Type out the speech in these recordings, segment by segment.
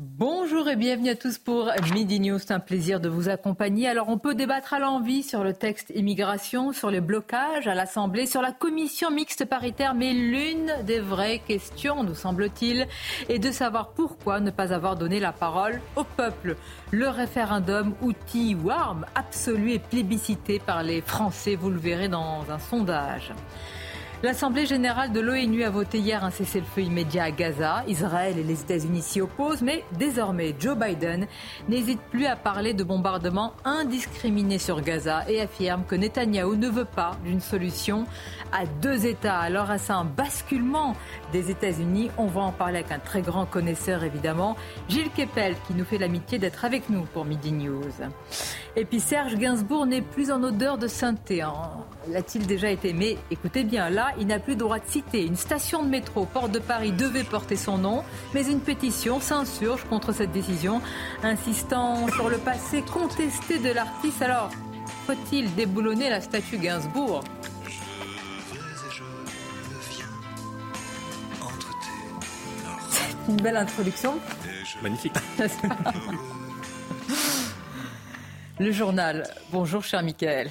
Bonjour et bienvenue à tous pour Midi News. C'est un plaisir de vous accompagner. Alors, on peut débattre à l'envie sur le texte immigration, sur les blocages à l'Assemblée, sur la commission mixte paritaire, mais l'une des vraies questions, nous semble-t-il, est de savoir pourquoi ne pas avoir donné la parole au peuple. Le référendum, outil ou arme absolue et plébiscité par les Français, vous le verrez dans un sondage. L'Assemblée générale de l'ONU a voté hier un cessez-le-feu immédiat à Gaza. Israël et les États-Unis s'y opposent, mais désormais Joe Biden n'hésite plus à parler de bombardements indiscriminés sur Gaza et affirme que Netanyahou ne veut pas d'une solution à deux États. Alors est-ce un basculement des États-Unis? On va en parler avec un très grand connaisseur évidemment, Gilles Kepel, qui nous fait l'amitié d'être avec nous pour Midi News. Et puis Serge Gainsbourg n'est plus en odeur de sainteté. Hein. L'a-t-il déjà été? Mais écoutez bien, là, il n'a plus le droit de citer. Une station de métro, Porte de Paris, devait porter son nom, mais une pétition s'insurge contre cette décision, insistant sur le passé contesté de l'artiste. Alors, faut-il déboulonner la statue Gainsbourg? C'est une belle introduction. Magnifique. Le journal. Bonjour, cher Michael.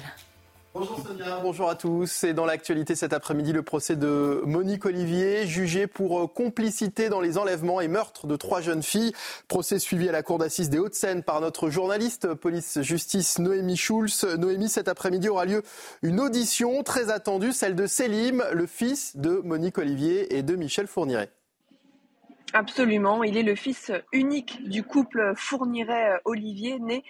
Bonjour Sonia, bonjour à tous. Et dans l'actualité cet après-midi, le procès de Monique Olivier, jugée pour euh, complicité dans les enlèvements et meurtres de trois jeunes filles. Procès suivi à la cour d'assises des Hauts-de-Seine par notre journaliste police-justice Noémie Schulz. Noémie, cet après-midi aura lieu une audition très attendue, celle de Selim, le fils de Monique Olivier et de Michel Fourniret. Absolument, il est le fils unique du couple Fourniret-Olivier, né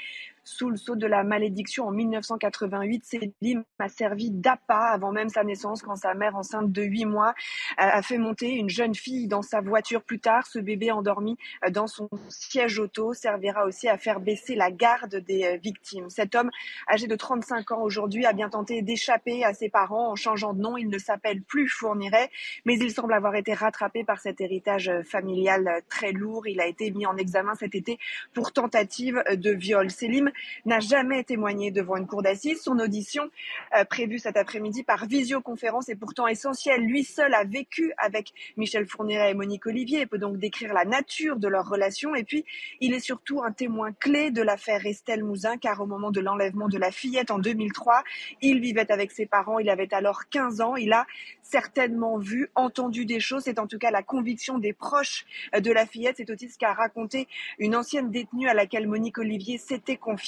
sous le sceau de la malédiction en 1988. Célim a servi d'appât avant même sa naissance quand sa mère enceinte de 8 mois a fait monter une jeune fille dans sa voiture plus tard. Ce bébé endormi dans son siège auto servira aussi à faire baisser la garde des euh, victimes. Cet homme, âgé de 35 ans aujourd'hui, a bien tenté d'échapper à ses parents en changeant de nom. Il ne s'appelle plus Fourniret, mais il semble avoir été rattrapé par cet héritage familial très lourd. Il a été mis en examen cet été pour tentative de viol. Célim n'a jamais témoigné devant une cour d'assises. Son audition, euh, prévue cet après-midi par visioconférence, est pourtant essentielle. Lui seul a vécu avec Michel Fourniret et Monique Olivier et peut donc décrire la nature de leur relation. Et puis, il est surtout un témoin clé de l'affaire Estelle Mouzin, car au moment de l'enlèvement de la fillette en 2003, il vivait avec ses parents. Il avait alors 15 ans. Il a certainement vu, entendu des choses. C'est en tout cas la conviction des proches de la fillette. C'est aussi ce qu'a raconté une ancienne détenue à laquelle Monique Olivier s'était confiée.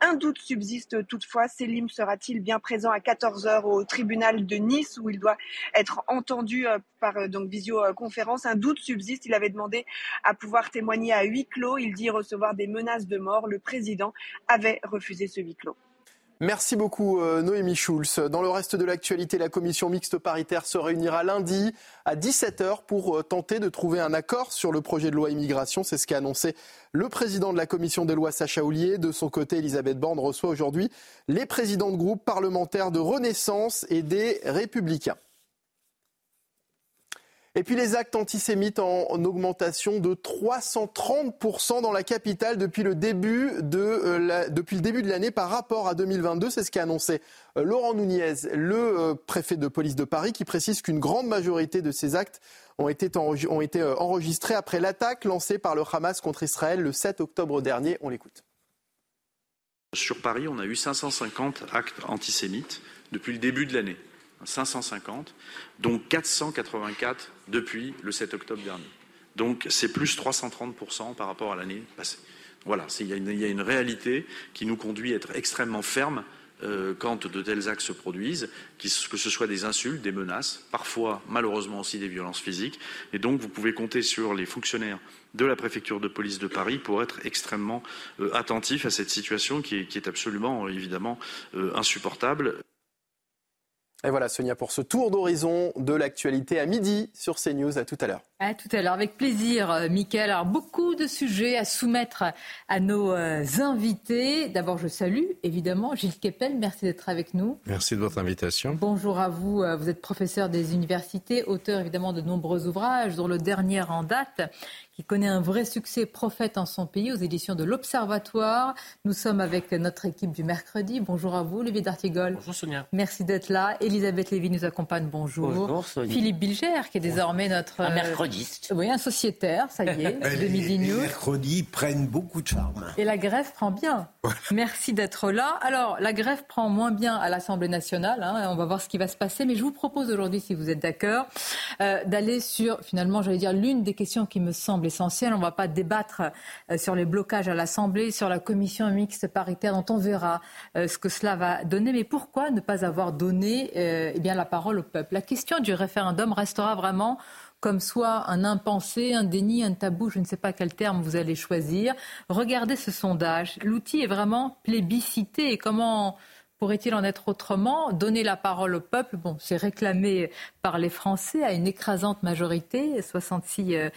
Un doute subsiste toutefois. Selim sera-t-il bien présent à 14 heures au tribunal de Nice où il doit être entendu euh, par euh, donc visioconférence? Un doute subsiste. Il avait demandé à pouvoir témoigner à huis clos. Il dit recevoir des menaces de mort. Le président avait refusé ce huis clos. Merci beaucoup euh, Noémie Schulz. Dans le reste de l'actualité, la commission mixte paritaire se réunira lundi à 17h pour euh, tenter de trouver un accord sur le projet de loi immigration. C'est ce qu'a annoncé le président de la commission des lois, Sacha Houlier. De son côté, Elisabeth Borne reçoit aujourd'hui les présidents de groupes parlementaires de Renaissance et des Républicains. Et puis les actes antisémites en, augmentation de 330% dans la capitale depuis le début de euh, depuis le début de l'année par rapport à 2022. C'est ce qu'a annoncé euh, Laurent Nunez, le euh, préfet de police de Paris, qui précise qu'une grande majorité de ces actes ont été, ont été enregistrés après l'attaque lancée par le Hamas contre Israël le 7 octobre dernier. On l'écoute. Sur Paris, on a eu 550 actes antisémites depuis le début de l'année. 550, dont 484 depuis le 7 octobre dernier. Donc c'est plus 330% par rapport à l'année passée. Voilà, il y, a une réalité qui nous conduit à être extrêmement ferme euh, quand de tels actes se produisent, que ce soit des insultes, des menaces, parfois malheureusement aussi des violences physiques. Et donc vous pouvez compter sur les fonctionnaires de la préfecture de police de Paris pour être extrêmement euh, attentifs à cette situation qui est, absolument évidemment euh, insupportable. Et voilà Sonia pour ce tour d'horizon de l'actualité à midi sur CNews. À tout à l'heure. À tout à l'heure, avec plaisir, euh, Mickaël. Alors, beaucoup de sujets à soumettre à nos euh, invités. D'abord, je salue évidemment Gilles Kepel. Merci d'être avec nous. Merci de votre invitation. Bonjour à vous. Euh, vous êtes professeur des universités, auteur évidemment de nombreux ouvrages, dont le dernier en date qui connaît un vrai succès prophète en son pays aux éditions de l'Observatoire. Nous sommes avec notre équipe du mercredi. Bonjour à vous, Olivier D'Artigol. Bonjour Sonia. Merci d'être là. Elisabeth Lévy nous accompagne. Bonjour. Bonjour Sonia. Philippe Bilger, qui est désormais notre... Mercrediste. oui, un sociétaire, ça y est, de Midi News. Les mercredis prennent beaucoup de charme. Et la grève prend bien. Merci d'être là. Alors, la grève prend moins bien à l'Assemblée nationale. Hein, on va voir ce qui va se passer. Mais je vous propose aujourd'hui, si vous êtes d'accord, euh, d'aller sur, finalement, j'allais dire, l'une des questions qui me semble essentiel. On ne va pas débattre euh, sur les blocages à l'Assemblée, sur la commission mixte paritaire dont on verra euh, ce que cela va donner. Mais pourquoi ne pas avoir donné euh, eh bien, la parole au peuple? La question du référendum restera vraiment comme soit un impensé, un déni, un tabou, je ne sais pas quel terme vous allez choisir. Regardez ce sondage. L'outil est vraiment plébiscité comment Pourrait-il en être autrement? Donner la parole au peuple, bon, c'est réclamé par les Français à une écrasante majorité, 66%.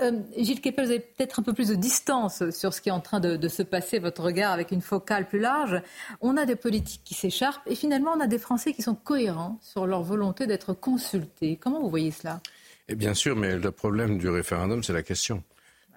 Euh, Gilles Kepel, vous avez peut-être un peu plus de distance sur ce qui est en train de, de, se passer, votre regard avec une focale plus large. On a des politiques qui s'écharpent et finalement on a des Français qui sont cohérents sur leur volonté d'être consultés. Comment vous voyez cela? Et Bien sûr, mais le problème du référendum, c'est la question.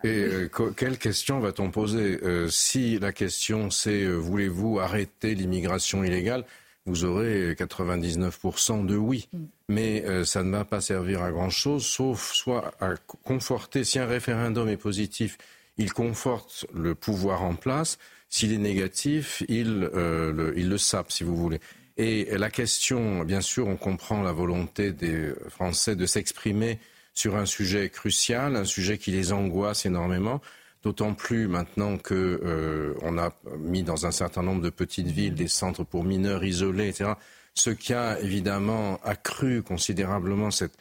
Et euh, quelle question va-t-on poser euh, Si la question c'est euh, voulez-vous arrêter l'immigration illégale vous aurez 99% de oui. Mm. Mais ça ne va pas servir à grand-chose, sauf soit à conforter, si un référendum est positif, il conforte le pouvoir en place. S'il est négatif, il, le, il le sape, si vous voulez. Et la question, bien sûr, on comprend la volonté des Français de s'exprimer sur un sujet crucial, un sujet qui les angoisse énormément. D'autant plus maintenant que euh, on a mis dans un certain nombre de petites villes des centres pour mineurs isolés, etc. Ce qui a évidemment accru considérablement cette,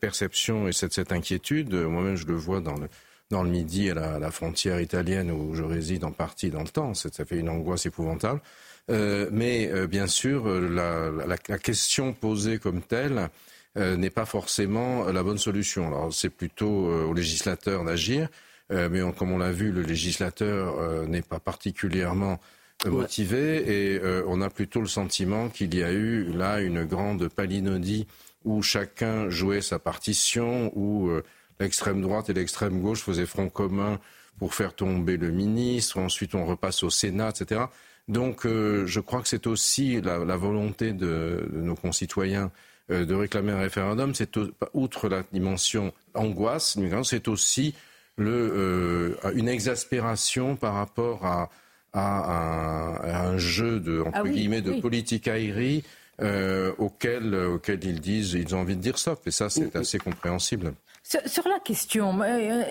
perception et cette, inquiétude. Moi-même, je le vois dans le, Midi, à la, frontière italienne où je réside en partie dans le temps. Ça fait une angoisse épouvantable. Euh, mais euh, bien sûr, la, la, la, question posée comme telle euh, n'est pas forcément la bonne solution. Alors c'est plutôt euh, aux législateurs d'agir, euh, mais on, comme on l'a vu, le législateur n'est pas particulièrement motivé et on a plutôt le sentiment qu'il y a eu là une grande palinodie où chacun jouait sa partition, où l'extrême droite et l'extrême gauche faisaient front commun pour faire tomber le ministre, ensuite on repasse au Sénat, etc. Donc euh, je crois que c'est aussi la, la volonté de, de, nos concitoyens euh, de réclamer un référendum, c'est outre la dimension angoisse, c'est aussi le, euh, une exaspération par rapport à, à, un, à un, jeu de, entre ah oui, guillemets, de oui. politique aérie euh, auquel, auquel ils disent, ils ont envie de dire stop. Et ça, c'est assez compréhensible. Sur, sur, la question,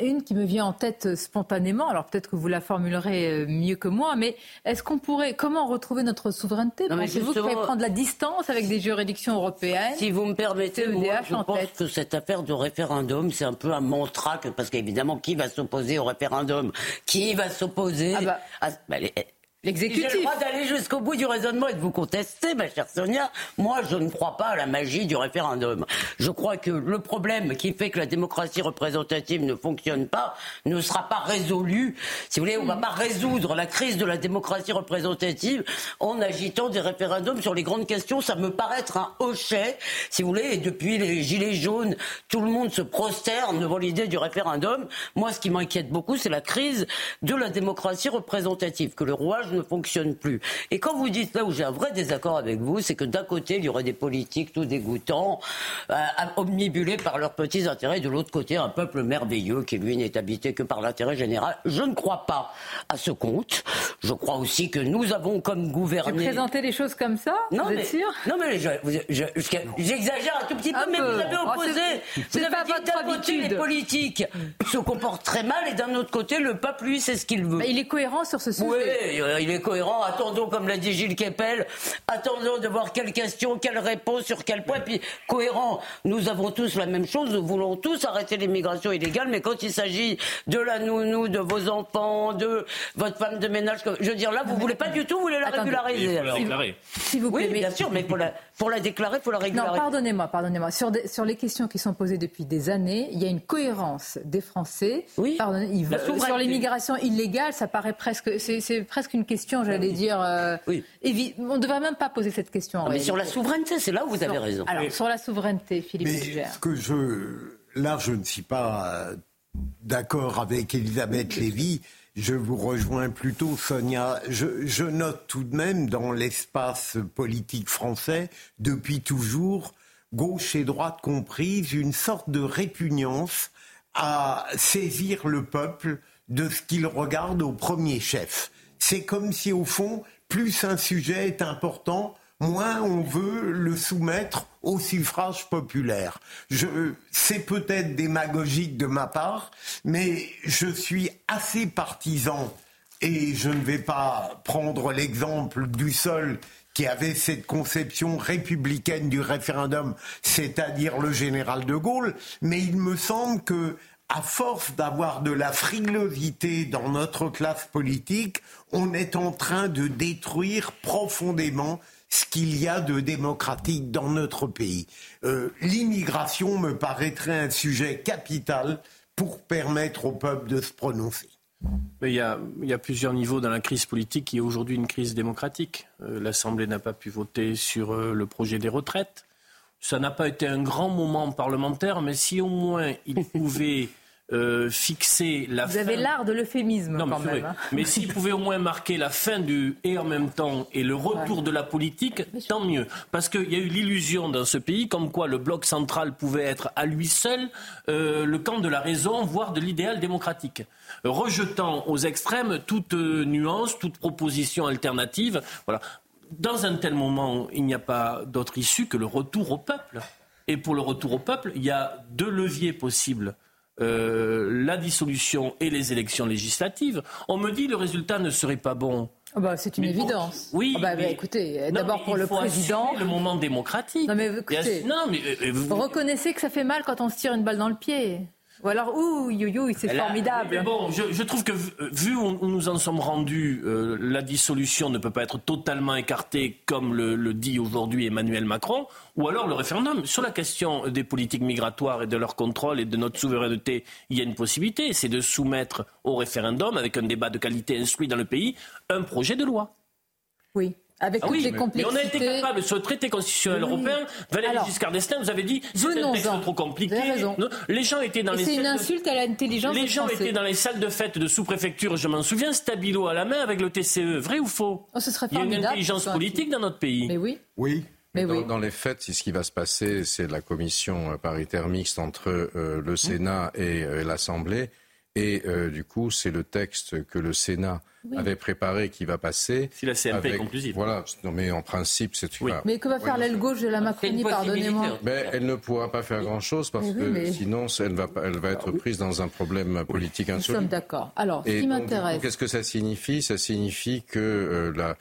une qui me vient en tête spontanément, alors peut-être que vous la formulerez mieux que moi, mais est-ce qu'on pourrait, comment retrouver notre souveraineté? Pensez-vous qu'il faudrait prendre la distance avec des juridictions européennes Si vous me permettez, moi, je pense tête? que cette affaire de référendum, c'est un peu un mantra, que, parce qu'évidemment, qui va s'opposer au référendum? Qui va s'opposer ah bah. à... L'exécutif. J'ai le droit d'aller jusqu'au bout du raisonnement et de vous contester, ma chère Sonia. Moi, je ne crois pas à la magie du référendum. Je crois que le problème qui fait que la démocratie représentative ne fonctionne pas ne sera pas résolu. Si vous voulez, on ne va pas résoudre la crise de la démocratie représentative en agitant des référendums sur les grandes questions. Ça me paraît être un hochet, si vous voulez. Et depuis les gilets jaunes, tout le monde se prosterne devant l'idée du référendum. Moi, ce qui m'inquiète beaucoup, c'est la crise de la démocratie représentative, que le roi ne fonctionne plus. Et quand vous dites là où j'ai un vrai désaccord avec vous, c'est que d'un côté, il y aurait des politiques tout dégoûtants, euh, omnibulés par leurs petits intérêts, de l'autre côté, un peuple merveilleux qui, lui, n'est habité que par l'intérêt général. Je ne crois pas à ce compte. Je crois aussi que nous avons comme gouvernement... Vous présentez les choses comme ça? Non, vous mais, êtes sûr? Non, mais j'exagère un tout petit peu, un mais peu. vous avez opposé... Oh, vous avez dit d'un côté, les politiques se comportent très mal, et d'un autre côté, le peuple, lui, c'est ce qu'il veut. Mais il est cohérent sur ce sujet. Oui, il est cohérent. Attendons, comme l'a dit Gilles Kepel, attendons de voir quelle question, quelle réponse, sur quel point. Puis cohérent, nous avons tous la même chose. Nous voulons tous arrêter l'immigration illégale, mais quand il s'agit de la nounou, de vos enfants, de votre femme de ménage, je veux dire là, vous voulez pas du tout, vous voulez la régulariser. S'il vous plaît, oui, bien sûr, mais pour la, pour la déclarer, il faut la régulariser. Non, pardonnez-moi, pardonnez-moi. Sur, sur les questions qui sont posées depuis des années, il y a une cohérence des Français. Oui. ils veulent, sur l'immigration illégale, ça paraît presque, c'est presque une question, j'allais dire. Euh, oui. on ne devrait même pas poser cette question. mais sur la souveraineté, c'est là où vous avez raison. Alors, sur la souveraineté, Philippe mais Ce que je, là, je ne suis pas euh, d'accord avec Elisabeth Lévy. Je vous rejoins plutôt, Sonia. Je, note tout de même dans l'espace politique français, depuis toujours, gauche et droite comprises, une sorte de répugnance à saisir le peuple de ce qu'il regarde au premier chef. C'est comme si, au fond, plus un sujet est important, moins on veut le soumettre au suffrage populaire. c'est peut-être démagogique de ma part, mais je suis assez partisan, et je ne vais pas prendre l'exemple du seul qui avait cette conception républicaine du référendum, c'est-à-dire le général de Gaulle, mais il me semble que à force d'avoir de la frilosité dans notre classe politique, on est en train de détruire profondément ce qu'il y a de démocratique dans notre pays. Euh, l'immigration me paraîtrait un sujet capital pour permettre au peuple de se prononcer. il, y a, plusieurs niveaux dans la crise politique qui est aujourd'hui une crise démocratique. Euh, L'Assemblée n'a pas pu voter sur euh, le projet des retraites. Ça n'a pas été un grand moment parlementaire, mais si au moins il pouvait euh, fixer la Vous avez l'art de l'euphémisme quand mais même. Hein. Mais s'il pouvait au moins marquer la fin du et en même temps et le retour de la politique, tant mieux. Parce qu'il y a eu l'illusion dans ce pays comme quoi le bloc central pouvait être à lui seul euh, le camp de la raison, voire de l'idéal démocratique. Rejetant aux extrêmes toute euh, nuance, toute proposition alternative. Voilà. Dans un tel moment, il n'y a pas d'autre issue que le retour au peuple. Et pour le retour au peuple, il y a deux leviers possibles euh, la dissolution et les élections législatives, on me dit le résultat ne serait pas bon. Oh bah, c'est une évidence. Oui. Oh bah, bah, écoutez, d'abord pour le président. le moment démocratique. Non mais écoutez, non, mais, euh, vous... reconnaissez que ça fait mal quand on se tire une balle dans le pied. Ou alors, ouh, you, c'est formidable. Mais bon, je, trouve que vu où nous en sommes rendus, euh, la dissolution ne peut pas être totalement écartée comme le, dit aujourd'hui Emmanuel Macron, ou alors le référendum. Sur la question des politiques migratoires et de leur contrôle et de notre souveraineté, il y a une possibilité, c'est de soumettre au référendum, avec un débat de qualité instruit dans le pays, un projet de loi. Oui. Avec ah toutes les complexités. Mais on a été capable, sur le traité constitutionnel européen, Valéry Giscard d'Estaing vous avez dit c'est un texte trop compliqué. Les gens étaient dans les. C'est une insulte à l'intelligence. Les gens étaient dans les salles de fête de sous-préfecture, je m'en souviens, stabilo à la main avec le TCE. Vrai ou faux? Oh, ce serait Il y a une intelligence politique dans notre pays. Mais oui. Oui. Mais dans, oui. dans, les faits, ce qui va se passer, c'est la commission paritaire mixte entre euh, le Sénat et euh, l'Assemblée. Et euh, du coup, c'est le texte que le Sénat avait préparé qui va passer. Si la CMP est conclusive. Voilà, non, mais en principe, c'est oui. Mais que va faire l'aile gauche de la Macronie, pardonnez-moi mais Elle ne pourra pas faire grand-chose parce que sinon, elle va, elle va être prise dans un problème politique insoluble. Nous sommes d'accord. Alors, ce qui m'intéresse. Qu'est-ce que ça signifie? Ça signifie que euh, la,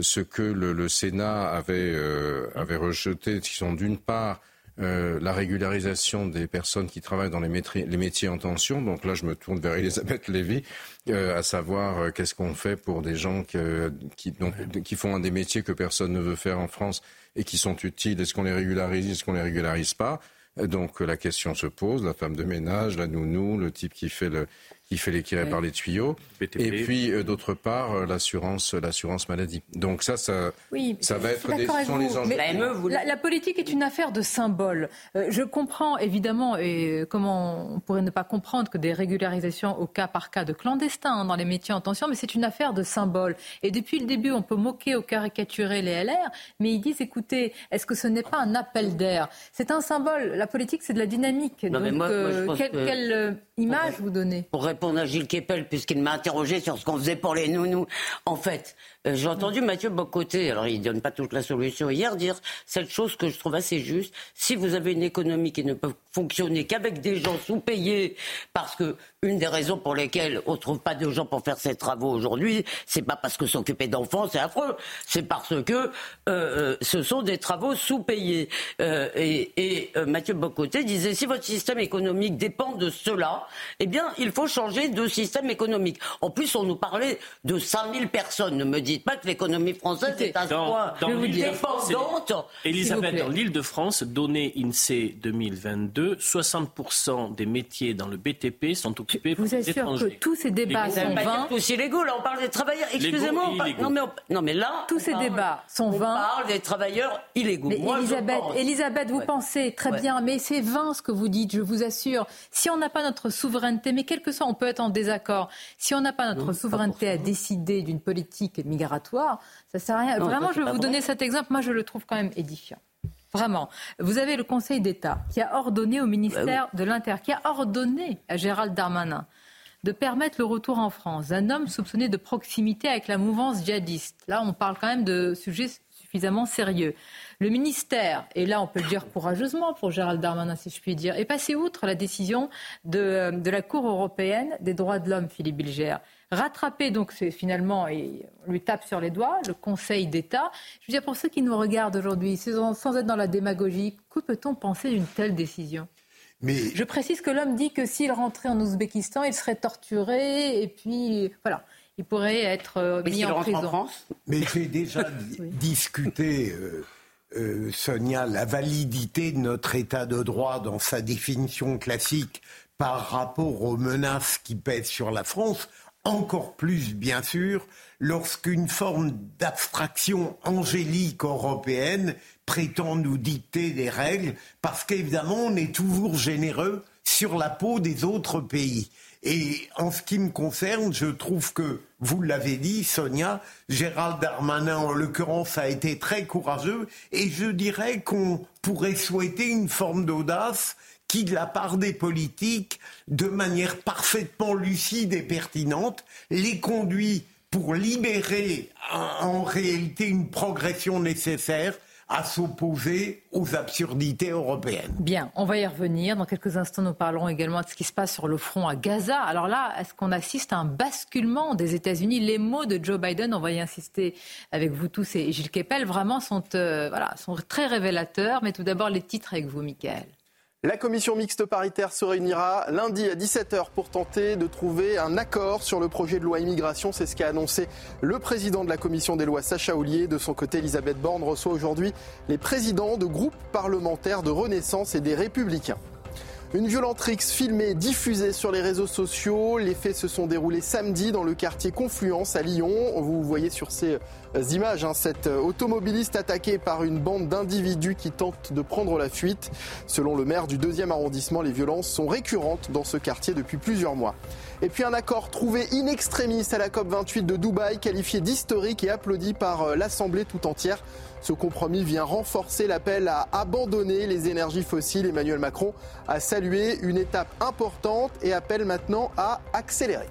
ce que le, le Sénat avait, euh, avait rejeté, qui sont d'une part euh, la régularisation des personnes qui travaillent dans les, métiers, en tension. Donc là, je me tourne vers Elisabeth Lévy, euh, à savoir euh, qu'est-ce qu'on fait pour des gens qui, qui, font un des métiers que personne ne veut faire en France et qui sont utiles. Est-ce qu'on les régularise Est-ce qu'on les régularise pas? Donc la question se pose, la femme de ménage, la nounou, le type qui fait le, qui fait les qui par les tuyaux, et puis euh, d'autre part euh, l'assurance l'assurance maladie. Donc ça ça ça va être des, sont les enjeux. La, la, politique est une affaire de symboles. Euh, je comprends évidemment et comment on pourrait ne pas comprendre que des régularisations au cas par cas de clandestins hein, dans les métiers en tension, mais c'est une affaire de symboles. Et depuis le début, on peut moquer ou caricaturer les LR, mais ils disent écoutez, est-ce que ce n'est pas un appel d'air? C'est un symbole. La politique, c'est de la dynamique. Donc, quelle, image vous donnez? Pour répondre à Gilles Kepel, puisqu'il m'a interrogé sur ce qu'on faisait pour les nounous. En fait, euh, j'ai entendu Mathieu Bocoté, alors il ne donne pas toute la solution hier, dire cette chose que je trouve assez juste. Si vous avez une économie qui ne peut fonctionner qu'avec des gens sous-payés, parce que une des raisons pour lesquelles on ne trouve pas de gens pour faire ces travaux aujourd'hui, c'est pas parce que s'occuper d'enfants c'est affreux, c'est parce que euh, euh, ce sont des travaux sous-payés. et, et Mathieu Bocoté disait si votre système économique dépend de cela, eh bien il faut changer de système économique. En plus, on nous parlait de 5000 personnes. Ne me dit dites pas que l'économie française est à ce point dépendante. Elisabeth, dans l'île de France, données INSEE 2022, 60% des métiers dans le BTP sont occupés par des étrangers. Vous que tous ces débats sont vains. tous illégaux. Là, on parle des travailleurs. Excusez-moi. Non mais, non, mais là, tous ces débats sont vains. On parle des travailleurs illégaux. Mais Elisabeth, Elisabeth, vous pensez très bien, mais c'est vain ce que vous dites. Je vous assure. Si on n'a pas notre souveraineté, mais quel que soit, on peut être en désaccord. Si on n'a pas notre souveraineté à décider d'une politique migratoire ça sert à rien. Vraiment, je vais vous donner cet exemple. Moi, je le trouve quand même édifiant. Vraiment. Vous avez le Conseil d'État qui a ordonné au ministère bah de l'Intérieur, qui a ordonné à Gérald Darmanin de permettre le retour en France d'un homme soupçonné de proximité avec la mouvance djihadiste. Là, on parle quand même de sujets suffisamment sérieux. Le ministère, et là on peut le dire courageusement pour Gérald Darmanin si je puis dire, est passé outre la décision de, de la Cour européenne des droits de l'homme, Philippe Bilger. Rattraper, donc, c'est finalement, et on lui tape sur les doigts, le Conseil d'État. Je veux dire, pour ceux qui nous regardent aujourd'hui, sans être dans la démagogie, que peut-on penser d'une telle décision? Mais... Je précise que l'homme dit que s'il rentrait en Ouzbékistan, il serait torturé et puis voilà, il pourrait être euh, mis en prison. En France? Mais j'ai déjà discuté, euh, euh, Sonia, la validité de notre État de droit dans sa définition classique par rapport aux menaces qui pèsent sur la France encore plus, bien sûr, lorsqu'une forme d'abstraction angélique européenne prétend nous dicter des règles, parce qu'évidemment, on est toujours généreux sur la peau des autres pays. Et en ce qui me concerne, je trouve que, vous l'avez dit, Sonia, Gérald Darmanin, en l'occurrence, a été très courageux, et je dirais qu'on pourrait souhaiter une forme d'audace qui, de la part des politiques, de manière parfaitement lucide et pertinente, les conduit pour libérer en réalité une progression nécessaire à s'opposer aux absurdités européennes. Bien, on va y revenir. Dans quelques instants, nous parlerons également de ce qui se passe sur le front à Gaza. Alors là, est-ce qu'on assiste à un basculement des États-Unis? Les mots de Joe Biden, on va y insister avec vous tous et Gilles Kepel, vraiment sont, euh, voilà, sont très révélateurs. Mais tout d'abord, les titres avec vous, Michael. La commission mixte paritaire se réunira lundi à 17h pour tenter de trouver un accord sur le projet de loi immigration. C'est ce qu'a annoncé le président de la commission des lois, Sacha Oulier. De son côté, Elisabeth Borne reçoit aujourd'hui les présidents de groupes parlementaires de Renaissance et des Républicains. Une violente rixe filmée, diffusée sur les réseaux sociaux. Les faits se sont déroulés samedi dans le quartier Confluence à Lyon. Vous voyez sur ces euh, images hein, cet euh, automobiliste attaqué par une bande d'individus qui tentent de prendre la fuite. Selon le maire du deuxième arrondissement, les violences sont récurrentes dans ce quartier depuis plusieurs mois. Et puis un accord trouvé in extremis à la COP28 de Dubaï, qualifié d'historique et applaudi par euh, l'Assemblée tout entière. Ce compromis vient renforcer l'appel à abandonner les énergies fossiles. Emmanuel Macron a salué une étape importante et appelle maintenant à accélérer.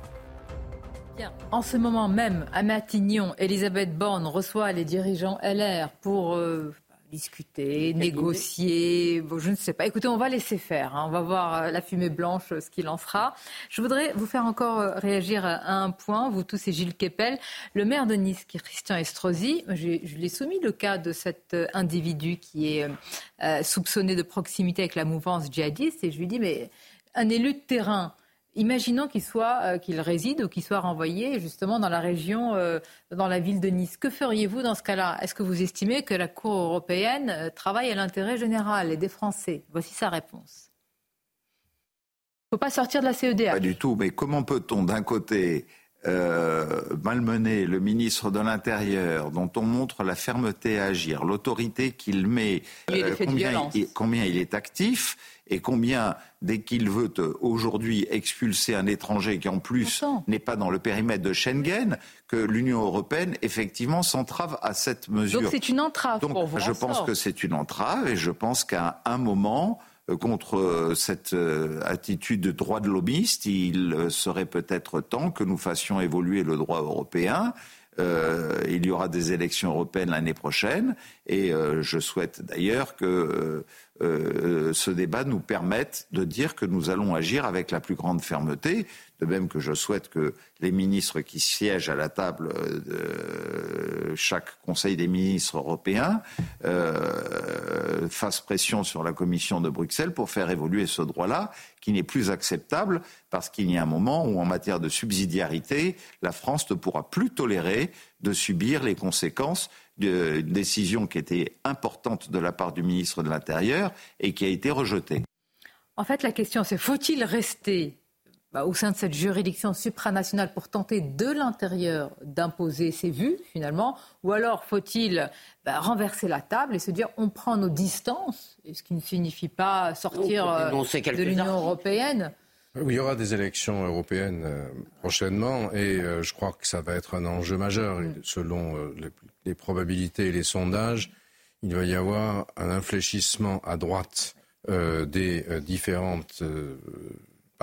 En ce moment même, à Matignon, Elisabeth Borne reçoit les dirigeants LR pour euh, discuter, négocier. Bon, je ne sais pas. Écoutez, on va laisser faire. Hein. On va voir euh, la fumée blanche, ce qu'il en sera. Je voudrais vous faire encore euh, réagir à un point, vous tous et Gilles Kepel. Le maire de Nice, qui est Christian Estrosi, je, lui ai soumis le cas de cet euh, individu qui est soupçonné de proximité avec la mouvance djihadiste. Et je lui dis, mais un élu de terrain Imaginons qu'il soit, euh, qu'il réside ou qu'il soit renvoyé justement dans la région, euh, dans la ville de Nice. Que feriez-vous dans ce cas-là? Est-ce que vous estimez que la Cour européenne euh, travaille à l'intérêt général et des Français? Voici sa réponse. Il ne faut pas sortir de la CEDH. Pas du tout. Mais comment peut-on d'un côté malmener le ministre de l'Intérieur, dont on montre la fermeté à agir, l'autorité qu'il met, combien il est actif, et combien, dès qu'il veut euh, aujourd'hui expulser un étranger qui en plus n'est pas dans le périmètre de Schengen, que l'Union européenne effectivement s'entrave à cette mesure. Donc c'est une entrave Donc, pour vous. Je pense que c'est une entrave et je pense qu'à un moment, contre cette attitude de droit de lobbyiste. Il serait peut-être temps que nous fassions évoluer le droit européen. il y aura des élections européennes l'année prochaine et je souhaite d'ailleurs que ce débat nous permette de dire que nous allons agir avec la plus grande fermeté de même que je souhaite que les ministres qui siègent à la table de chaque Conseil des ministres européens euh, fassent pression sur la Commission de Bruxelles pour faire évoluer ce droit-là, qui n'est plus acceptable parce qu'il y a un moment où, en matière de subsidiarité, la France ne pourra plus tolérer de subir les conséquences d'une décision qui était importante de la part du ministre de l'Intérieur et qui a été rejetée. En fait, la question, c'est faut-il rester bah, au sein de cette juridiction supranationale pour tenter de l'intérieur d'imposer ses vues, finalement Ou alors faut-il bah, renverser la table et se dire on prend nos distances, ce qui ne signifie pas sortir euh, de l'Union européenne il y aura des élections européennes euh, prochainement et euh, je crois que ça va être un enjeu majeur. Selon les, les, probabilités et les sondages, il va y avoir un infléchissement à droite des différentes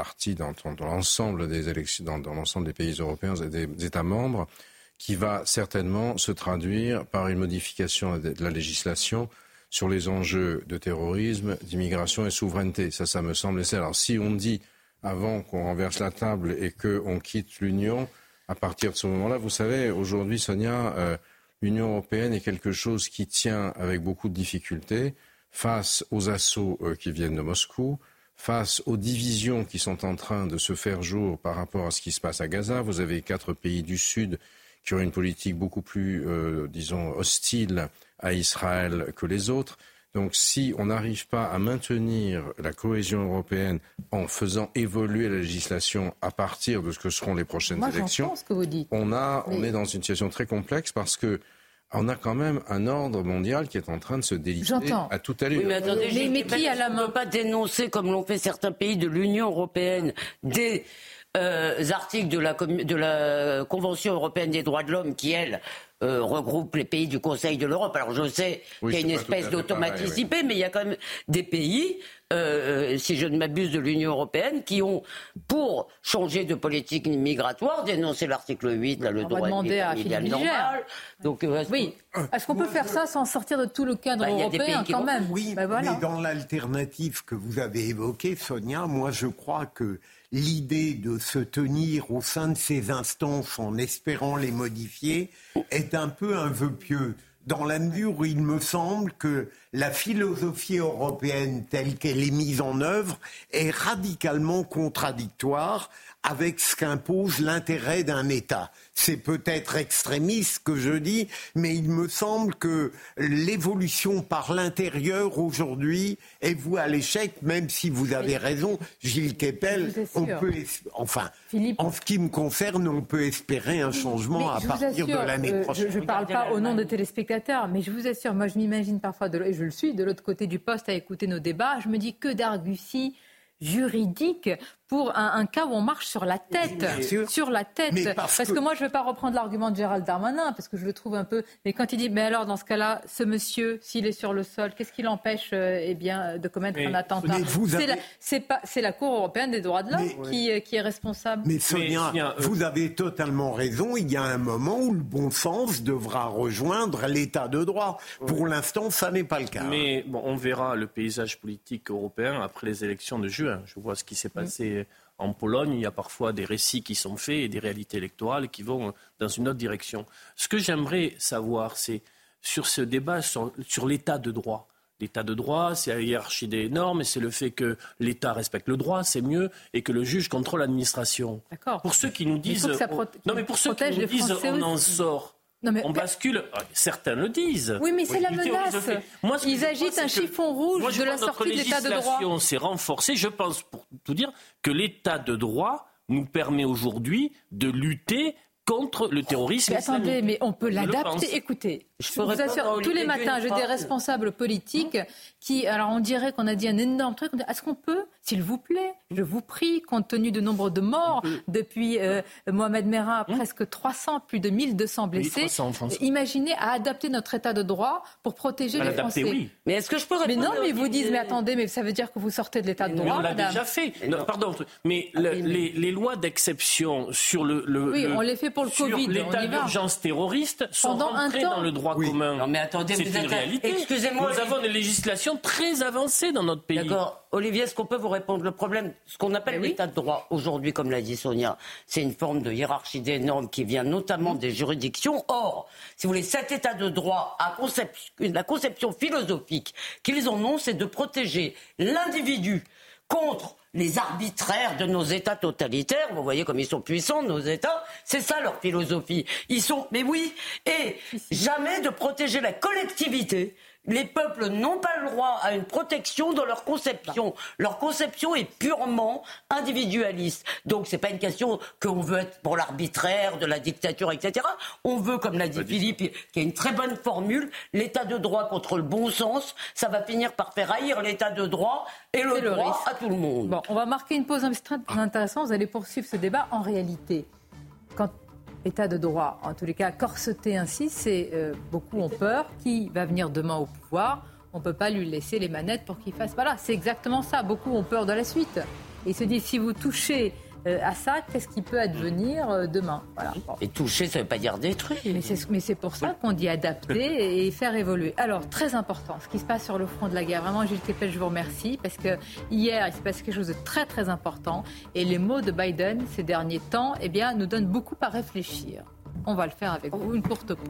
partie dans, l'ensemble des élections, dans, l'ensemble des pays européens et des, États membres, qui va certainement se traduire par une modification de la législation sur les enjeux de terrorisme, d'immigration et souveraineté. Ça, ça me semble. Alors, si on dit avant qu'on renverse la table et qu'on quitte l'Union, à partir de ce moment-là, vous savez, aujourd'hui, Sonia, euh, l'Union européenne est quelque chose qui tient avec beaucoup de difficultés face aux assauts euh, qui viennent de Moscou, face aux divisions qui sont en train de se faire jour par rapport à ce qui se passe à Gaza. Vous avez quatre pays du Sud qui ont une politique beaucoup plus, euh, disons, hostile à Israël que les autres. Donc si on n'arrive pas à maintenir la cohésion européenne en faisant évoluer la législation à partir de ce que seront les prochaines élections, on, a, on est dans une situation très complexe parce que on a quand même un ordre mondial qui est en train de se déliter à tout allure. Oui, mais attendez, mais, qui à la main pas dénoncer, comme l'ont fait certains pays de l'Union européenne, des euh, articles de la, de la Convention européenne des droits de l'homme qui, elle, euh, regroupe les pays du Conseil de l'Europe. Alors je sais qu'il y a une espèce d'automaticité, mais il y a quand même des pays, euh, si je ne m'abuse, de l'Union européenne qui ont, pour changer de politique migratoire, dénoncé l'article 8, là, le droit de à normal. Donc, euh, oui. Est-ce qu'on peut faire ça sans sortir de tout le cadre bah, européen quand même? Oui, bah, mais dans l'alternative que vous avez évoquée, Sonia, moi je crois que l'idée de se tenir au sein de ces instances en espérant les modifier est un peu un vœu pieux, dans la mesure où il me semble que la philosophie européenne telle qu'elle est mise en œuvre est radicalement contradictoire avec ce qu'impose l'intérêt d'un État. C'est peut-être extrémiste que je dis, mais il me semble que l'évolution par l'intérieur aujourd'hui est vouée à l'échec, même si vous avez raison, Gilles Kepel, on peut, enfin, en ce qui me concerne, on peut espérer un changement à partir de l'année euh, prochaine. Je ne parle pas au nom de téléspectateurs, mais je vous assure, moi je m'imagine parfois, et je le suis, de l'autre côté du poste à écouter nos débats, je me dis que d'argutie juridique pour un, cas où on marche sur la tête, sur la tête. Parce, que... moi, je ne vais pas reprendre l'argument de Gérald Darmanin, parce que je le trouve un peu. Mais quand il dit, mais alors dans ce cas-là, ce monsieur, s'il est sur le sol, qu'est-ce qui l'empêche, euh, eh bien, de commettre un attentat C'est la, la, Cour européenne des droits de l'homme qui, euh, qui, est responsable. Mais Sonia, euh, vous avez totalement raison. Il y a un moment où le bon sens devra rejoindre l'État de droit. Pour l'instant, ça n'est pas le cas. Mais bon, on verra le paysage politique européen après les élections de juin. Je vois ce qui s'est passé en Pologne, il y a parfois des récits qui sont faits et des réalités électorales qui vont dans une autre direction. Ce que j'aimerais savoir, c'est sur ce débat sur, l'état de droit. L'état de droit, c'est la hiérarchie des normes et c'est le fait que l'État respecte le droit, c'est mieux, et que le juge contrôle l'administration. Pour ceux qui nous disent, non mais pour ceux qui nous disent, on en sort on bascule, ah, certains le disent. Oui, mais c'est la menace. Moi, Ils agitent un chiffon rouge de la sortie de l'état de droit. s'est renforcée, je pense, pour tout dire, que l'état de droit nous permet aujourd'hui de lutter contre le terrorisme. Mais attendez, mais on peut l'adapter. Écoutez, je, vous assure, tous les matins, j'ai des responsables politiques qui, alors on dirait qu'on a dit un énorme truc. Est-ce qu'on peut, s'il vous plaît, je vous prie, compte tenu du nombre de morts depuis euh, Mohamed Merah, hein presque 300, plus de 1200 blessés, imaginez à adapter notre état de droit pour protéger les Français. Oui. Mais est-ce que je peux Mais non, mais ils vous disent, mais attendez, mais ça veut dire que vous sortez de l'état de droit. on l'a déjà fait. pardon, mais, ah, les, lois d'exception sur le, oui, on les fait pour le Covid. L'état d'urgence terroriste sont Pendant rentrés dans le droit commun. Non, mais attendez, c'est une réalité. Excusez-moi. Nous avons une législation très avancée dans notre pays. D'accord. Olivier, est-ce qu'on peut vous répondre Le problème, ce qu'on appelle l'état de droit aujourd'hui, comme l'a dit Sonia, c'est une forme de hiérarchie des normes qui vient notamment des juridictions. Or, si vous voulez, cet état de droit a la conception philosophique qu'ils en ont, c'est de protéger l'individu contre les arbitraires de nos États totalitaires. Vous voyez comme ils sont puissants, nos États. C'est ça leur philosophie. Ils sont, mais oui, et jamais de protéger la collectivité les peuples n'ont pas le droit à une protection dans leur conception. Leur conception est purement individualiste. Donc c'est pas une question qu'on veut être pour l'arbitraire, de la dictature, etc. On veut, comme l'a dit Philippe, qui est une très bonne formule, l'état de droit contre le bon sens. Ça va finir par faire haïr l'état de droit et le, droit à tout le monde. Bon, on va marquer une pause intéressante. Vous allez poursuivre ce débat en réalité. Quand état de droit, en tous les cas corseté ainsi, c'est euh, beaucoup ont peur. Qui va venir demain au pouvoir On ne peut pas lui laisser les manettes pour qu'il fasse. Voilà, c'est exactement ça. Beaucoup ont peur de la suite. Et ils se disent si vous touchez à ça, qu'est-ce qui peut advenir euh, demain voilà. Et toucher, ça ne veut pas dire détruire. Mais c'est pour ça qu'on dit adapter et faire évoluer. Alors, très important, ce qui se passe sur le front de la guerre. Vraiment, Gilles Kepel, je vous remercie, parce que hier, il s'est passé quelque chose de très, très important. Et les mots de Biden ces derniers temps, eh bien, nous donnent beaucoup à réfléchir. On va le faire avec vous, une courte pause.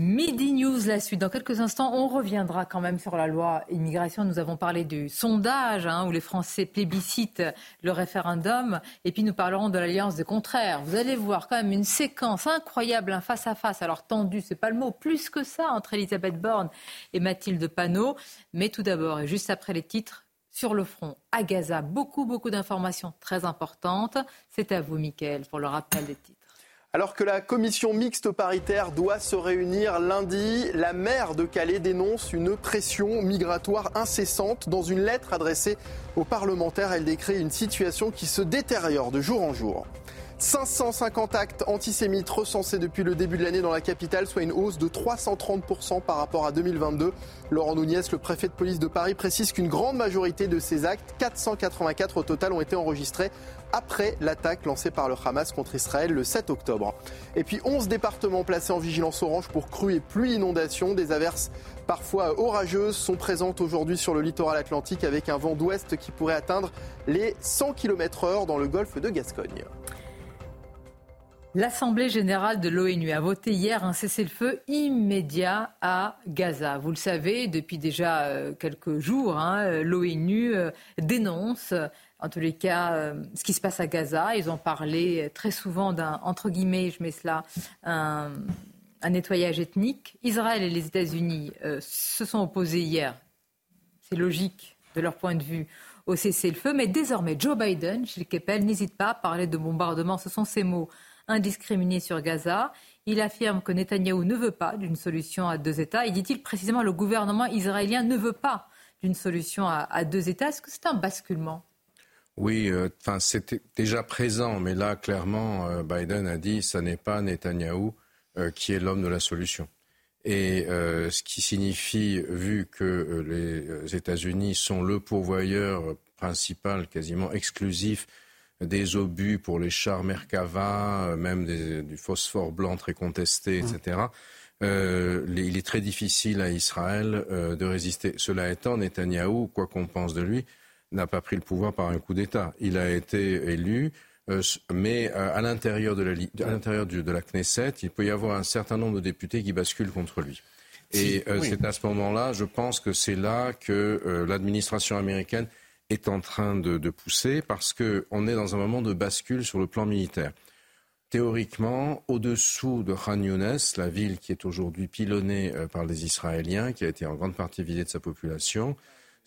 Midi News, la suite. Dans quelques instants, on reviendra quand même sur la loi immigration. Nous avons parlé du sondage hein, où les Français plébiscitent le référendum. Et puis nous parlerons de l'alliance des contraires. Vous allez voir quand même une séquence incroyable, un face-à-face. Alors tendu, c'est pas le mot, plus que ça, entre Elisabeth Borne et Mathilde Panot. Mais tout d'abord, et juste après les titres, sur le front à Gaza, beaucoup, beaucoup d'informations très importantes. C'est à vous, Mickaël, pour le rappel des titres. Alors que la commission mixte paritaire doit se réunir lundi, la maire de Calais dénonce une pression migratoire incessante. Dans une lettre adressée aux parlementaires, elle décrit une situation qui se détériore de jour en jour. 550 actes antisémites recensés depuis le début de l'année dans la capitale, soit une hausse de 330% par rapport à 2022. Laurent Nouniez, le préfet de police de Paris, précise qu'une grande majorité de ces actes, 484 au total, ont été enregistrés après l'attaque lancée par le Hamas contre Israël le 7 octobre. Et puis 11 départements placés en vigilance orange pour crues et pluie inondations. Des averses parfois orageuses sont présentes aujourd'hui sur le littoral atlantique avec un vent d'ouest qui pourrait atteindre les 100 km/h dans le golfe de Gascogne. L'Assemblée générale de l'ONU a voté hier un cessez-le-feu immédiat à Gaza. Vous le savez, depuis déjà euh, quelques jours, hein, l'ONU euh, dénonce en tous les cas, ce qui se passe à Gaza. Ils ont parlé très souvent d'un, entre guillemets, je mets cela, un, nettoyage ethnique. Israël et les États-Unis euh, se sont opposés hier. C'est logique de leur point de vue au cessez-le-feu. Mais désormais, Joe Biden, chez Keppel, n'hésite pas à parler de bombardement. Ce sont ses mots indiscriminés sur Gaza. Il affirme que Netanyahou ne veut pas d'une solution à deux États. Et dit-il précisément, le gouvernement israélien ne veut pas d'une solution à deux États. Est-ce que c'est un basculement oui, euh, enfin c'était déjà présent, mais là clairement euh, Biden a dit ça n'est pas Netanyahou euh, qui est l'homme de la solution. Et ce qui signifie, vu que les États-Unis sont le pourvoyeur principal, quasiment exclusif des obus pour les chars Merkava, même du phosphore blanc très contesté, etc. Il est très difficile à Israël de résister. Cela étant, Netanyahou, quoi qu'on pense de lui, n'a pas pris le pouvoir par un coup d'État. Il a été élu, euh, mais euh, à l'intérieur de de la Knesset, il peut y avoir un certain nombre de députés qui basculent contre lui. Et euh, c'est à ce moment-là, je pense que c'est là que l'administration américaine est en train de, de pousser parce qu'on est dans un moment de bascule sur le plan militaire. Théoriquement, au-dessous de Khan Younes, la ville qui est aujourd'hui pilonnée par les Israéliens, qui a été en grande partie vidée de sa population,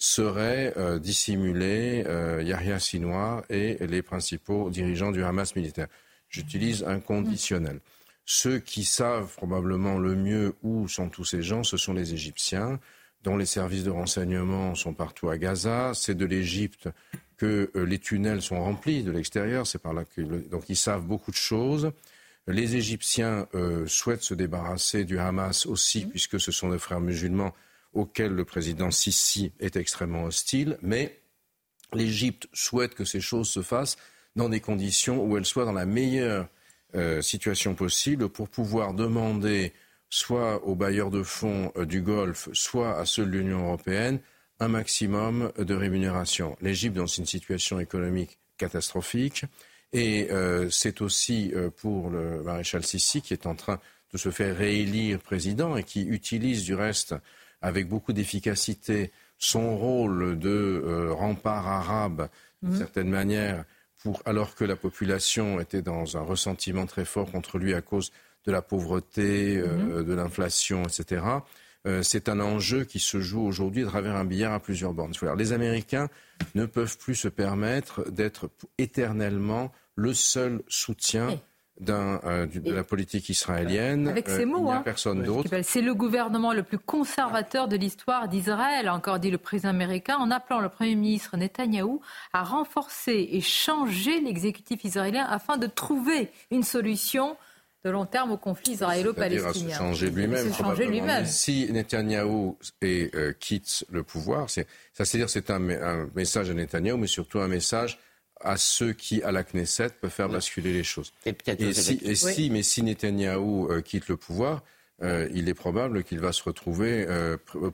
seraient euh, dissimulés euh, Yahya Sinois et les principaux dirigeants du Hamas militaire. J'utilise un conditionnel. Ceux qui savent probablement le mieux où sont tous ces gens, ce sont les Égyptiens, dont les services de renseignement sont partout à Gaza. C'est de l'Égypte que euh, les tunnels sont remplis de l'extérieur. C'est par là que donc ils savent beaucoup de choses. Les Égyptiens euh, souhaitent se débarrasser du Hamas aussi, mmh. puisque ce sont des frères musulmans auxquels le président Sisi est extrêmement hostile. Mais l'Égypte souhaite que ces choses se fassent dans des conditions où elles soient dans la meilleure euh, situation possible pour pouvoir demander soit aux bailleurs de fonds du Golfe, soit à ceux de l'Union européenne, un maximum de rémunération. L'Égypte dans une situation économique catastrophique et euh, c'est aussi euh, pour le maréchal Sissi qui est en train de se faire réélire président et qui utilise du reste avec beaucoup d'efficacité son rôle de euh, rempart arabe d'une mmh. certaine manière pour, alors que la population était dans un ressentiment très fort contre lui à cause de la pauvreté, mmh. de l'inflation, etc. Euh, c'est un enjeu qui se joue aujourd'hui à travers un billard à plusieurs bornes. Les Américains ne peuvent plus se permettre d'être éternellement le seul soutien. Euh, de la politique israélienne. Avec ces euh, mots, il hein. personne d'autre. C'est le gouvernement le plus conservateur de l'histoire d'Israël, a encore dit le président américain, en appelant le Premier ministre Netanyahou à renforcer et changer l'exécutif israélien afin de trouver une solution de long terme au conflit israélo-palestinien. changer lui-même. Lui si Netanyahou euh, quitte le pouvoir, c'est, ça c'est dire c'est un, message à Netanyahou, mais surtout un message à ceux qui, à la Knesset, peuvent faire basculer les choses. Et, si, mais si Netanyahou euh, quitte le pouvoir, euh, il est probable qu'il va se retrouver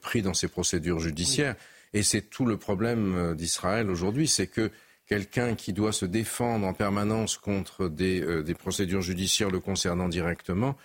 pris dans ses procédures judiciaires. Et c'est tout le problème d'Israël aujourd'hui, c'est que quelqu'un qui doit se défendre en permanence contre des, euh, procédures judiciaires le concernant directement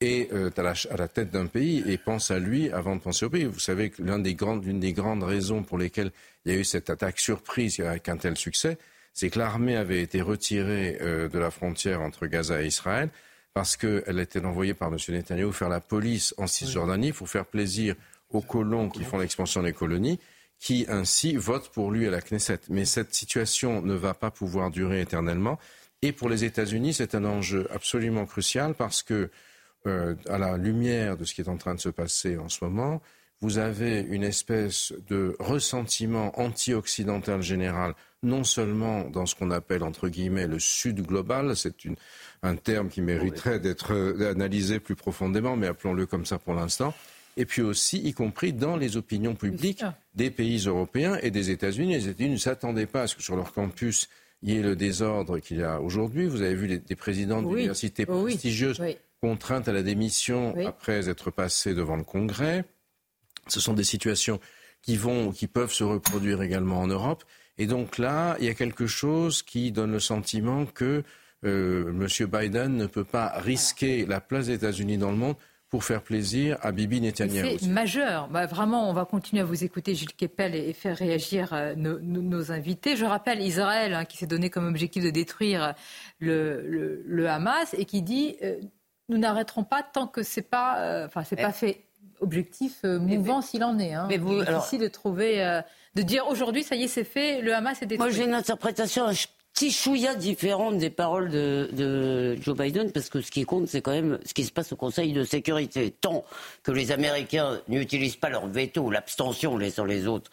est euh, à, la, tête d'un pays et pense à lui avant de penser au pays. Vous savez que l'une des, grandes, des grandes raisons pour lesquelles il y a eu cette attaque surprise avec un tel succès, c'est que l'armée avait été retirée euh, de la frontière entre Gaza et Israël parce qu'elle était envoyée par M. Netanyahu faire la police en Cisjordanie pour faire plaisir aux colons qui font l'expansion des colonies qui ainsi vote pour lui à la Knesset. Mais cette situation ne va pas pouvoir durer éternellement. Et pour les États-Unis, c'est un enjeu absolument crucial parce que, euh, à la lumière de ce qui est en train de se passer en ce moment, vous avez une espèce de ressentiment anti-occidental général, non seulement dans ce qu'on appelle entre guillemets le Sud global, c'est un terme qui mériterait d'être euh, analysé plus profondément, mais appelons-le comme ça pour l'instant, et puis aussi, y compris dans les opinions publiques des pays européens et des États-Unis. Les États-Unis ne s'attendaient pas à ce que sur leur campus, il y ait le désordre qu'il y a aujourd'hui. Vous avez vu les, des présidents d'universités prestigieuses contraintes à la démission après être passés devant le Congrès. Ce sont des situations qui vont, qui peuvent se reproduire également en Europe. Et donc là, il y a quelque chose qui donne le sentiment que euh, M. Biden ne peut pas risquer la place des États-Unis dans le monde pour faire plaisir à Bibi Netanyahu. C'est majeur. Bah, vraiment, on va continuer à vous écouter, Gilles Kepel, et, faire réagir euh, nos, invités. Je rappelle Israël, hein, qui s'est donné comme objectif de détruire le, Hamas et qui dit euh, nous n'arrêterons pas tant que c'est pas, euh, c'est pas fait. Objectif mouvant s'il en est. Hein. Mais vous, difficile de trouver, de dire aujourd'hui, ça y est, c'est fait, le Hamas est détruit. Moi, j'ai une interprétation petit chouïa différente des paroles de, Joe Biden, parce que ce qui compte, c'est quand même ce qui se passe au Conseil de sécurité. Tant que les Américains n'utilisent pas leur veto, l'abstention, laissant les autres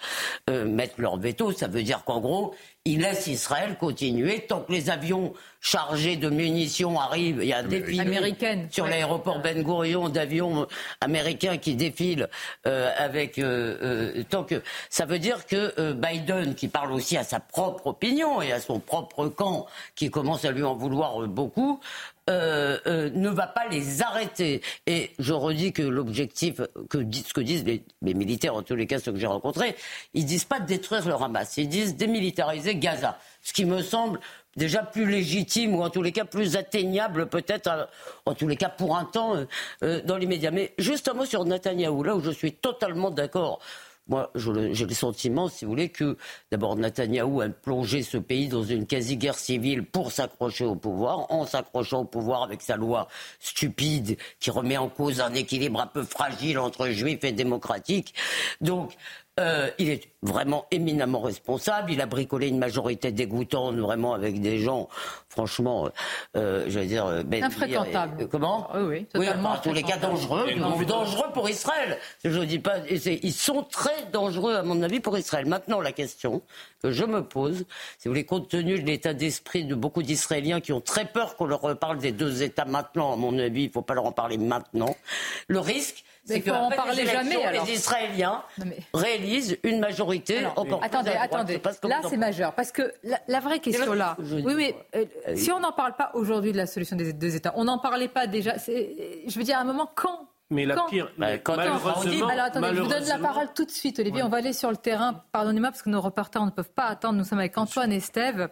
euh, mettre leur veto, ça veut dire qu'en gros, il laisse Israël continuer tant que les avions chargés de munitions arrivent. Il y a des américaines sur l'aéroport Ben Gurion d'avions américains qui défilent euh, avec euh, euh, tant que ça veut dire que Biden, qui parle aussi à sa propre opinion et à son propre camp, qui commence à lui en vouloir beaucoup, ne va pas les arrêter. Et je redis que l'objectif, que ce que disent les, les, militaires, en tous les cas ceux que j'ai rencontrés, ils disent pas de détruire le Hamas, ils disent démilitariser Gaza. Ce qui me semble déjà plus légitime ou en tous les cas plus atteignable peut-être, euh, en tous les cas pour un temps euh, euh, dans l'immédiat. Mais juste un mot sur Netanyahou, là où je suis totalement d'accord. Moi, j'ai le sentiment, si vous voulez, que d'abord Netanyahou a plongé ce pays dans une quasi-guerre civile pour s'accrocher au pouvoir, en s'accrochant au pouvoir avec sa loi stupide qui remet en cause un équilibre un peu fragile entre juifs et démocratiques. Donc, Euh, il est vraiment éminemment responsable. Il a bricolé une majorité dégoûtante, vraiment, avec des gens, franchement, euh, je veux dire... Euh, ben, Infréquentable. comment Oui, oui, totalement. Oui, en tous les cas, dangereux. dangereux pour Israël. Je dis pas... Ils sont très dangereux, à mon avis, pour Israël. Maintenant, la question que je me pose, si vous voulez, compte tenu de l'état d'esprit de beaucoup d'Israéliens qui ont très peur qu'on leur reparle des deux États maintenant, à mon avis, il ne faut pas leur en parler maintenant, le risque, c'est que en parler jamais, les Israéliens réalisent une majorité encore Attendez, attendez. Là, c'est majeur. Parce que la, vraie question là, oui, oui, euh, si on n'en parle pas aujourd'hui de la solution des deux États, on n'en parlait pas déjà. Je veux dire, à un moment, quand mais la pire, bah, malheureusement, alors attendez, je vous donne la parole tout de suite, Olivier. On va aller sur le terrain. Pardonnez-moi parce que nos reporters ne peuvent pas attendre. Nous sommes avec Antoine et Steve.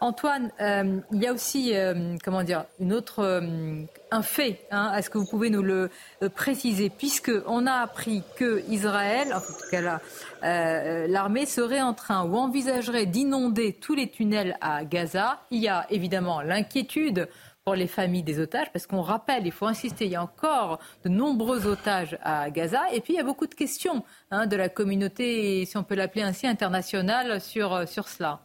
Antoine, euh, il y a aussi, euh, comment dire, une autre, euh, un fait. Hein, Est-ce que vous pouvez nous le préciser? Puisque on a appris que Israël, en tout cas l'armée serait en train ou envisagerait d'inonder tous les tunnels à Gaza. Il y a évidemment l'inquiétude les familles des otages, parce qu'on rappelle, il faut insister, il y a encore de nombreux otages à Gaza, et puis il y a beaucoup de questions hein, de la communauté, si on peut l'appeler ainsi, internationale sur, sur cela.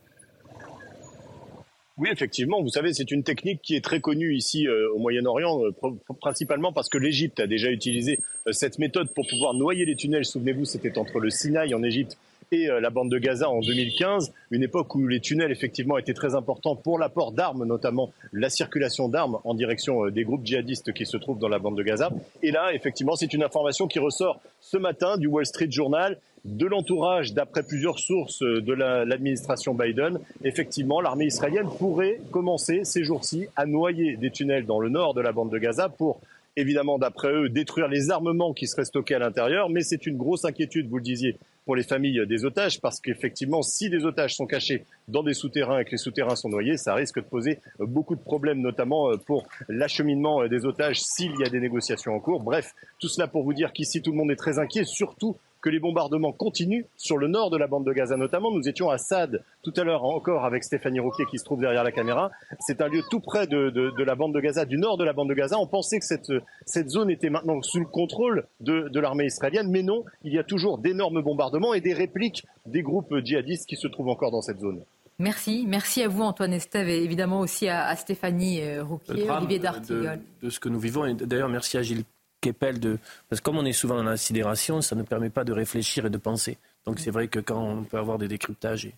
Oui, effectivement. Vous savez, c'est une technique qui est très connue ici euh, au Moyen-Orient, euh, principalement parce que l'Égypte a déjà utilisé euh, cette méthode pour pouvoir noyer les tunnels. Souvenez-vous, c'était entre le Sinaï en Égypte et euh, la bande de Gaza en 2015, une époque où les tunnels effectivement étaient très importants pour l'apport d'armes, notamment la circulation d'armes en direction euh, des groupes djihadistes qui se trouvent dans la bande de Gaza. Et là, effectivement, c'est une information qui ressort ce matin du Wall Street Journal de l'entourage, d'après plusieurs sources euh, de l'administration Biden, effectivement, l'armée israélienne pourrait commencer ces jours-ci à noyer des tunnels dans le nord de la bande de Gaza pour évidemment, d'après eux, détruire les armements qui seraient stockés à l'intérieur, mais c'est une grosse inquiétude, vous le disiez, pour les familles des otages, parce qu'effectivement, si des otages sont cachés dans des souterrains et que les souterrains sont noyés, ça risque de poser beaucoup de problèmes, notamment euh, pour l'acheminement euh, des otages s'il y a des négociations en cours. Bref, tout cela pour vous dire qu'ici, tout le monde est très inquiet, surtout que les bombardements continuent sur le nord de la bande de Gaza notamment. Nous étions à Sad tout à l'heure encore avec Stéphanie Roquet qui se trouve derrière la caméra. C'est un lieu tout près de, de, la bande de Gaza, du nord de la bande de Gaza. On pensait que cette, cette zone était maintenant sous le contrôle de, de l'armée israélienne, mais non, il y a toujours d'énormes bombardements et des répliques des groupes djihadistes qui se trouvent encore dans cette zone. Merci. Merci à vous, Antoine Estève, et évidemment aussi à, Stéphanie euh, Rouquier, Olivier D'Artigol. De, de, ce que nous vivons, et d'ailleurs, merci à Gilles de... Parce que comme on est souvent dans la ça ne permet pas de réfléchir et de penser. Donc c'est vrai que quand on peut avoir des décryptages,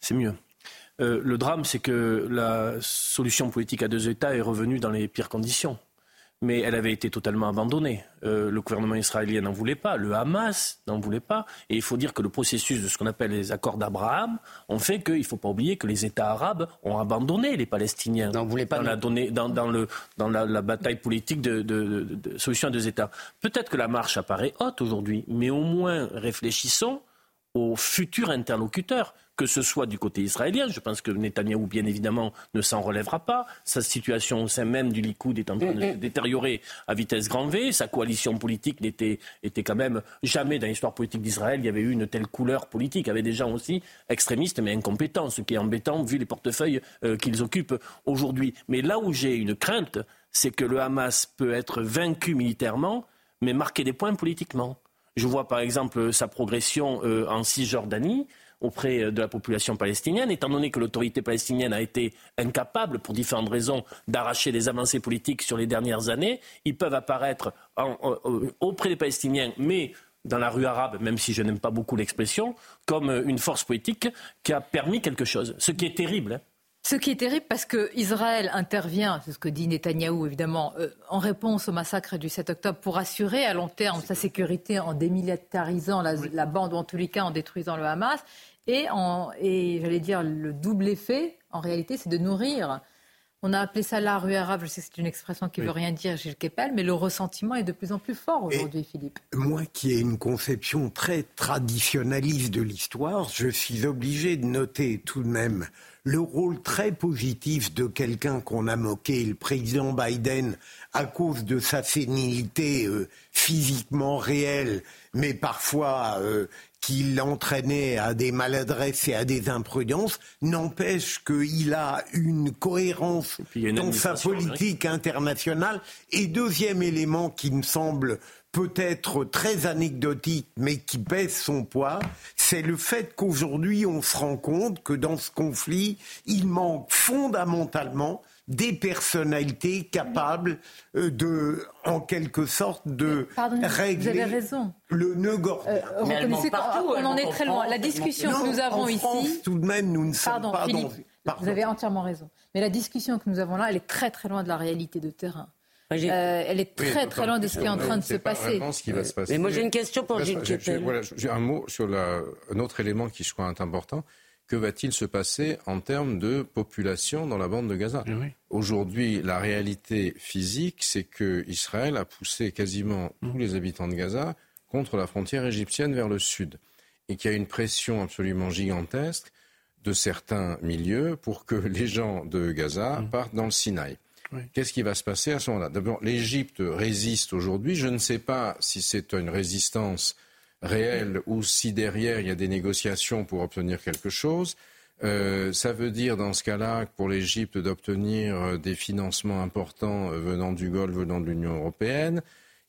c'est mieux. Euh, le drame, c'est que la solution politique à deux États est revenue dans les pires conditions mais elle avait été totalement abandonnée. Euh, le gouvernement israélien n'en voulait pas, le Hamas n'en voulait pas. Et il faut dire que le processus de ce qu'on appelle les accords d'Abraham ont fait qu'il ne faut pas oublier que les États arabes ont abandonné les Palestiniens n'en voulait pas dans, la, dans, le, dans la, bataille politique de, de solution à deux États. Peut-être que la marche apparaît haute aujourd'hui, mais au moins réfléchissons aux futurs interlocuteurs que ce soit du côté israélien. Je pense que Netanyahou, bien évidemment, ne s'en relèvera pas. Sa situation au sein même du Likoud est en train de se détériorer à vitesse grand V. Sa coalition politique n'était était quand même jamais dans l'histoire politique d'Israël. Il y avait eu une telle couleur politique. Il y avait des gens aussi extrémistes mais incompétents, ce qui est embêtant vu les portefeuilles euh, qu'ils occupent aujourd'hui. Mais là où j'ai une crainte, c'est que le Hamas peut être vaincu militairement, mais marquer des points politiquement. Je vois par exemple sa progression euh, en Cisjordanie auprès euh, de la population palestinienne, étant donné que l'autorité palestinienne a été incapable, pour différentes raisons, d'arracher des avancées politiques sur les dernières années, ils peuvent apparaître auprès des Palestiniens, mais dans la rue arabe, même si je n'aime pas beaucoup l'expression, comme une force politique qui a permis quelque chose. Ce qui est terrible. Hein. Ce qui est terrible parce que Israël intervient, c'est ce que dit Netanyahou évidemment, euh, en réponse au massacre du 7 octobre pour assurer à long terme sa sécurité en démilitarisant la, la, bande ou en tous les cas en détruisant le Hamas. Et, et j'allais dire, le double effet, en réalité, c'est de nourrir. On a appelé ça la rue arabe, je sais que c'est une expression qui ne veut rien dire, Gilles Kepel, mais le ressentiment est de plus en plus fort aujourd'hui, Philippe. Moi qui ai une conception très traditionnaliste de l'histoire, je suis obligé de noter tout de même le rôle très positif de quelqu'un qu'on a moqué, le président Biden, à cause de sa sénilité euh, physiquement réelle, mais parfois euh, qui l'entraînait à des maladresses et à des imprudences, n'empêche qu'il a une cohérence dans sa politique internationale. Et deuxième élément qui me semble peut-être très anecdotique, mais qui pèse son poids, c'est le fait qu'aujourd'hui, on se rend compte que dans ce conflit, il manque fondamentalement des personnalités capables euh, de, en quelque sorte, de régler le nœud gordien. Euh, on en est très loin. La discussion que nous avons ici, tout de même, nous ne sommes pas dans. Vous avez entièrement raison. Mais la discussion que nous avons là, elle est très très loin de la réalité de terrain. Euh, elle est très très loin de ce qui est en train de se passer. Ce qui va se passer. Mais moi j'ai une question pour Gilles Voilà, j'ai un mot sur la, un autre élément qui je crois est important. Que va-t-il se passer en termes de population dans la bande de Gaza Aujourd'hui, la réalité physique, c'est que Israël a poussé quasiment tous les habitants de Gaza contre la frontière égyptienne vers le sud, et qu'il y a une pression absolument gigantesque de certains milieux pour que les gens de Gaza partent dans le Sinaï. Qu'est-ce qui va se passer à ce moment-là? D'abord, l'Égypte résiste aujourd'hui. Je ne sais pas si c'est une résistance réelle ou si derrière il y a des négociations pour obtenir quelque chose. Euh, ça veut dire dans ce cas-là pour l'Égypte d'obtenir euh, des financements importants euh, venant du Golfe, venant de l'Union européenne.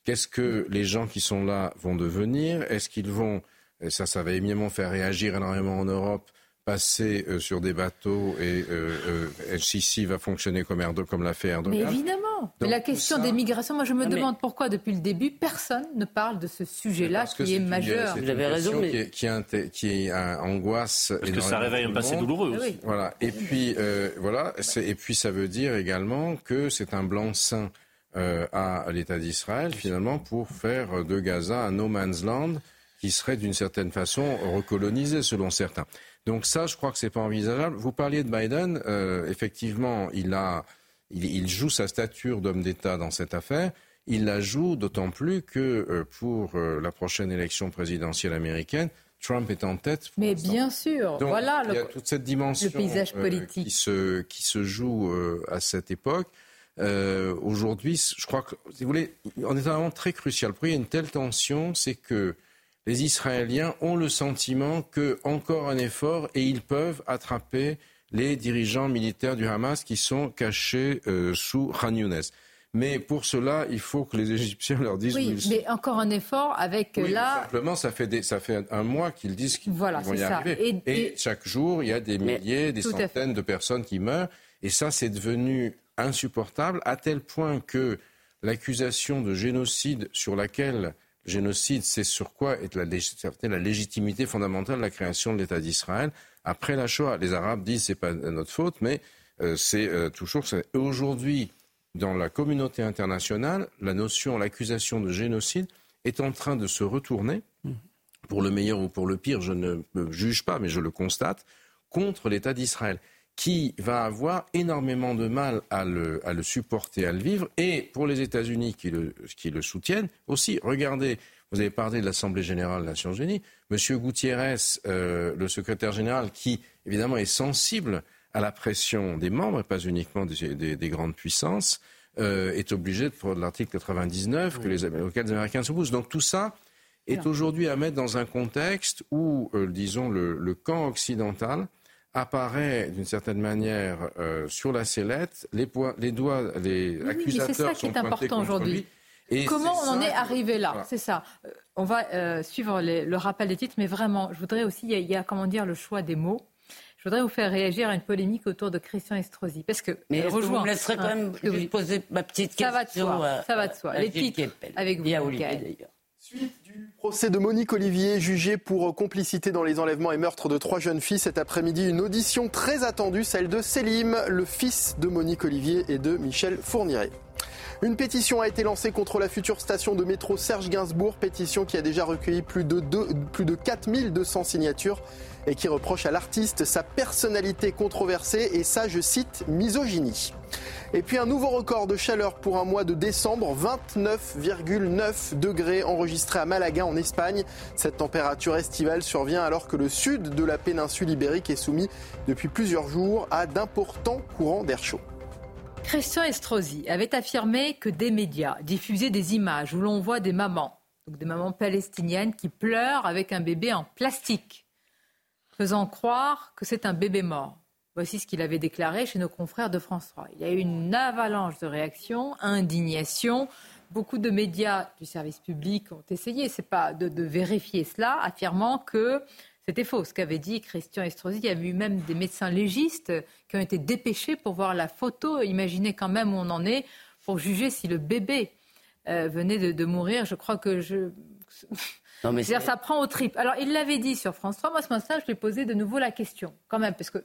Qu'est-ce que les gens qui sont là vont devenir? Est-ce qu'ils vont, ça, ça va éminemment faire réagir énormément en Europe, passer euh, sur des bateaux et euh, euh, Sisi va fonctionner comme, Erdogan, comme l'a fait Erdogan. Mais évidemment. Mais la question des migrations, moi je me demande pourquoi depuis le début personne ne parle de ce sujet-là qui est, majeur. Vous avez raison, mais qui, qui, qui angoisse. Parce que ça réveille un passé douloureux. Aussi. Voilà. Et puis voilà. Et puis ça veut dire également que c'est un blanc-seing à l'État d'Israël finalement pour faire de Gaza un no man's land qui serait d'une certaine façon recolonisé selon certains. Donc ça, je crois que c'est pas envisageable. Vous parliez de Biden, euh, effectivement, il a, il, joue sa stature d'homme d'État dans cette affaire. Il la joue d'autant plus que euh, pour euh, la prochaine élection présidentielle américaine, Trump est en tête. Mais bien sûr, voilà il y a toute cette dimension le paysage politique qui se qui se joue à cette époque. Aujourd'hui, je crois que si vous voulez, on est vraiment très crucial. Pourquoi il y a une telle tension, c'est que les Israéliens ont le sentiment que encore un effort et ils peuvent attraper les dirigeants militaires du Hamas qui sont cachés euh, sous Khan Younes. Mais pour cela, il faut que les Égyptiens leur disent. Oui, mais encore un effort avec oui, là. Simplement, ça fait, ça fait un mois qu'ils disent qu'ils vont y arriver. Et, chaque jour, il y a des milliers, des centaines de personnes qui meurent. Et ça, c'est devenu insupportable à tel point que l'accusation de génocide sur laquelle génocide, c'est sur quoi est la, la, légitimité fondamentale de la création de l'État d'Israël. Après la Shoah, les Arabes disent c'est pas notre faute, mais euh, c'est euh, toujours. Aujourd'hui, dans la communauté internationale, la notion, l'accusation de génocide est en train de se retourner, pour le meilleur ou pour le pire, je ne me juge pas, mais je le constate, contre l'État d'Israël qui va avoir énormément de mal à le, à le supporter, à le vivre, et pour les États-Unis qui le, qui le soutiennent aussi. Regardez, vous avez parlé de l'Assemblée générale des Nations unies, Monsieur Gutiérrez, euh, le secrétaire général, qui évidemment est sensible à la pression des membres, et pas uniquement des, des, des grandes puissances, euh, est obligé de prendre l'article 99 que les, auquel les Américains s'opposent. Donc tout ça est aujourd'hui à mettre dans un contexte où, euh, disons, le, le camp occidental apparaît d'une certaine manière euh, sur la sellette, les, les doigts, les accusateurs c'est ça qui est important aujourd'hui. Comment on en est arrivé là C'est ça. Euh, on va euh, suivre le rappel des titres, mais vraiment, je voudrais aussi, il y, a, comment dire, le choix des mots. Je voudrais vous faire réagir à une polémique autour de Christian Estrosi. Parce que, mais rejoins, vous me laisserez quand même poser ma petite question. Ça va de soi. ça va de soi. Les titres avec vous. Suite du procès de Monique Olivier, jugée pour complicité dans les enlèvements et meurtres de trois jeunes filles. Cet après-midi, une audition très attendue, celle de Selim, le fils de Monique Olivier et de Michel Fourniret. Une pétition a été lancée contre la future station de métro Serge Gainsbourg, pétition qui a déjà recueilli plus de, plus de 4200 signatures et qui reproche à l'artiste sa personnalité controversée et sa, je cite, misogynie. Et puis un nouveau record de chaleur pour un mois de décembre, 29,9 degrés enregistrés à Malaga en Espagne. Cette température estivale survient alors que le sud de la péninsule ibérique est soumis depuis plusieurs jours à d'importants courants d'air chaud. Christian Estrosi avait affirmé que des médias diffusaient des images où l'on voit des mamans, donc des mamans palestiniennes qui pleurent avec un bébé en plastique, faisant croire que c'est un bébé mort. Voici ce qu'il avait déclaré chez nos confrères de France 3. Il y a eu une avalanche de réactions, indignation, beaucoup de médias du service public ont essayé, c'est pas de, de, vérifier cela, affirmant que c'était faux. Ce qu'avait dit Christian Estrosi, il y a eu même des médecins légistes qui ont été dépêchés pour voir la photo. Imaginez quand même où on en est pour juger si le bébé euh, venait de, mourir. Je crois que je. Non, mais ça prend au trip. Alors, il l'avait dit sur France 3. Moi, ce matin, je lui ai posé de nouveau la question, quand même, parce que.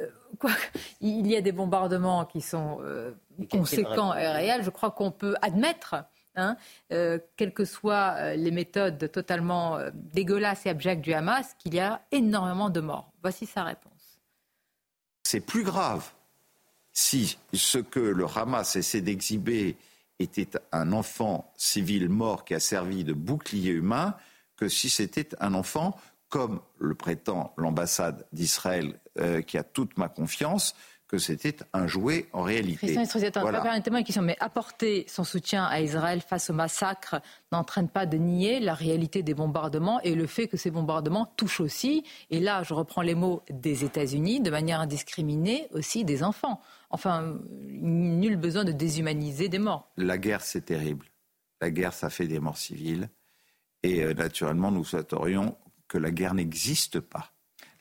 Euh, quoi, il y a des bombardements qui sont euh, conséquents et réels. Je crois qu'on peut admettre Hein, quelles que soient les méthodes totalement dégueulasses et abjectes du Hamas, qu'il y a énormément de morts. Voici sa réponse. C'est plus grave si ce que le Hamas essaie d'exhiber était un enfant civil mort qui a servi de bouclier humain que si c'était un enfant, comme le prétend l'ambassade d'Israël, euh, qui a toute ma confiance, que c'était un jouet en réalité. Christian voilà. permettez-moi une question, mais apporter son soutien à Israël face au massacre n'entraîne pas de nier la réalité des bombardements et le fait que ces bombardements touchent aussi, et là je reprends les mots des États-Unis, de manière indiscriminée aussi des enfants. Enfin, nul besoin de déshumaniser des morts. La guerre, c'est terrible. La guerre, ça fait des morts civiles. Et euh, naturellement, nous souhaiterions que la guerre n'existe pas.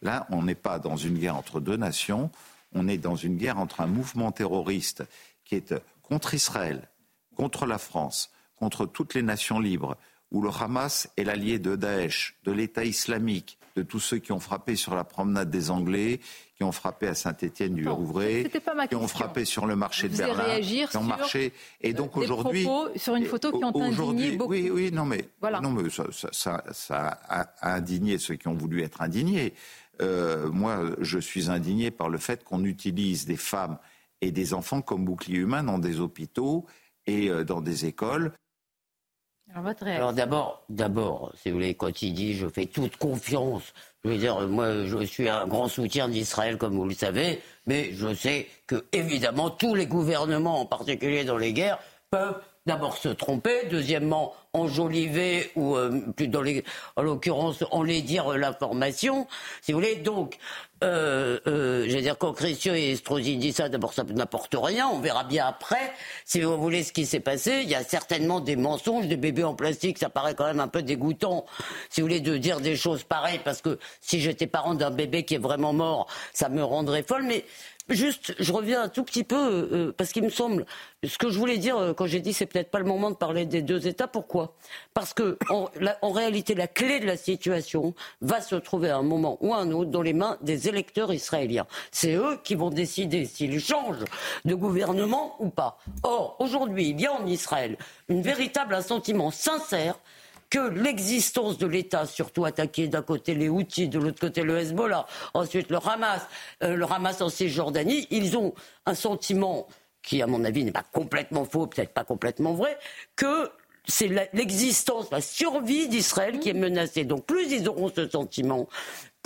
Là, on n'est pas dans une guerre entre deux nations, on est dans une guerre entre un mouvement terroriste qui est contre Israël, contre la France, contre toutes les nations libres, où le Hamas est l'allié de Daesh, de l'État islamique, de tous ceux qui ont frappé sur la promenade des Anglais, qui ont frappé à Saint-Étienne du Rouvray, qui ont frappé sur le marché de Berlin, qui ont marché. Et donc aujourd'hui, sur une photo qui ont indigné beaucoup. Oui, oui, non mais, non mais ça, a indigné ceux qui ont voulu être indignés. Euh, moi, je suis indigné par le fait qu'on utilise des femmes et des enfants comme boucliers humains dans des hôpitaux et euh, dans des écoles. Alors, d'abord, d'abord, si vous voulez, quand il dit je fais toute confiance, je veux dire, moi je suis un grand soutien d'Israël comme vous le savez, mais je sais que évidemment tous les gouvernements, en particulier dans les guerres, peuvent d'abord se tromper, deuxièmement enjoliver ou euh, dans les, en l'occurrence enlaidir l'information, si vous voulez. Donc, euh, euh, je dire quand Christian et Estrosi disent ça, d'abord ça n'apporte rien. On verra bien après, si vous voulez, ce qui s'est passé. Il y a certainement des mensonges, des bébés en plastique. Ça paraît quand même un peu dégoûtant, si vous voulez, de dire des choses pareilles, parce que si j'étais parent d'un bébé qui est vraiment mort, ça me rendrait folle. Mais Juste, je reviens un tout petit peu, euh, parce qu'il me semble, ce que je voulais dire euh, quand j'ai dit c'est peut-être pas le moment de parler des deux États, pourquoi? Parce que en, réalité, la clé de la situation va se trouver à un moment ou à un autre dans les mains des électeurs israéliens. C'est eux qui vont décider s'ils changent de gouvernement ou pas. Or, aujourd'hui, il y a en Israël une véritable assentiment sincère que l'existence de l'État, surtout attaqué d'un côté les Houthis, de l'autre côté le Hezbollah, ensuite le Hamas, euh, le Hamas en Cisjordanie, ils ont un sentiment qui, à mon avis, n'est pas complètement faux, peut-être pas complètement vrai, que c'est l'existence, la survie d'Israël qui est menacée. Donc plus ils auront ce sentiment,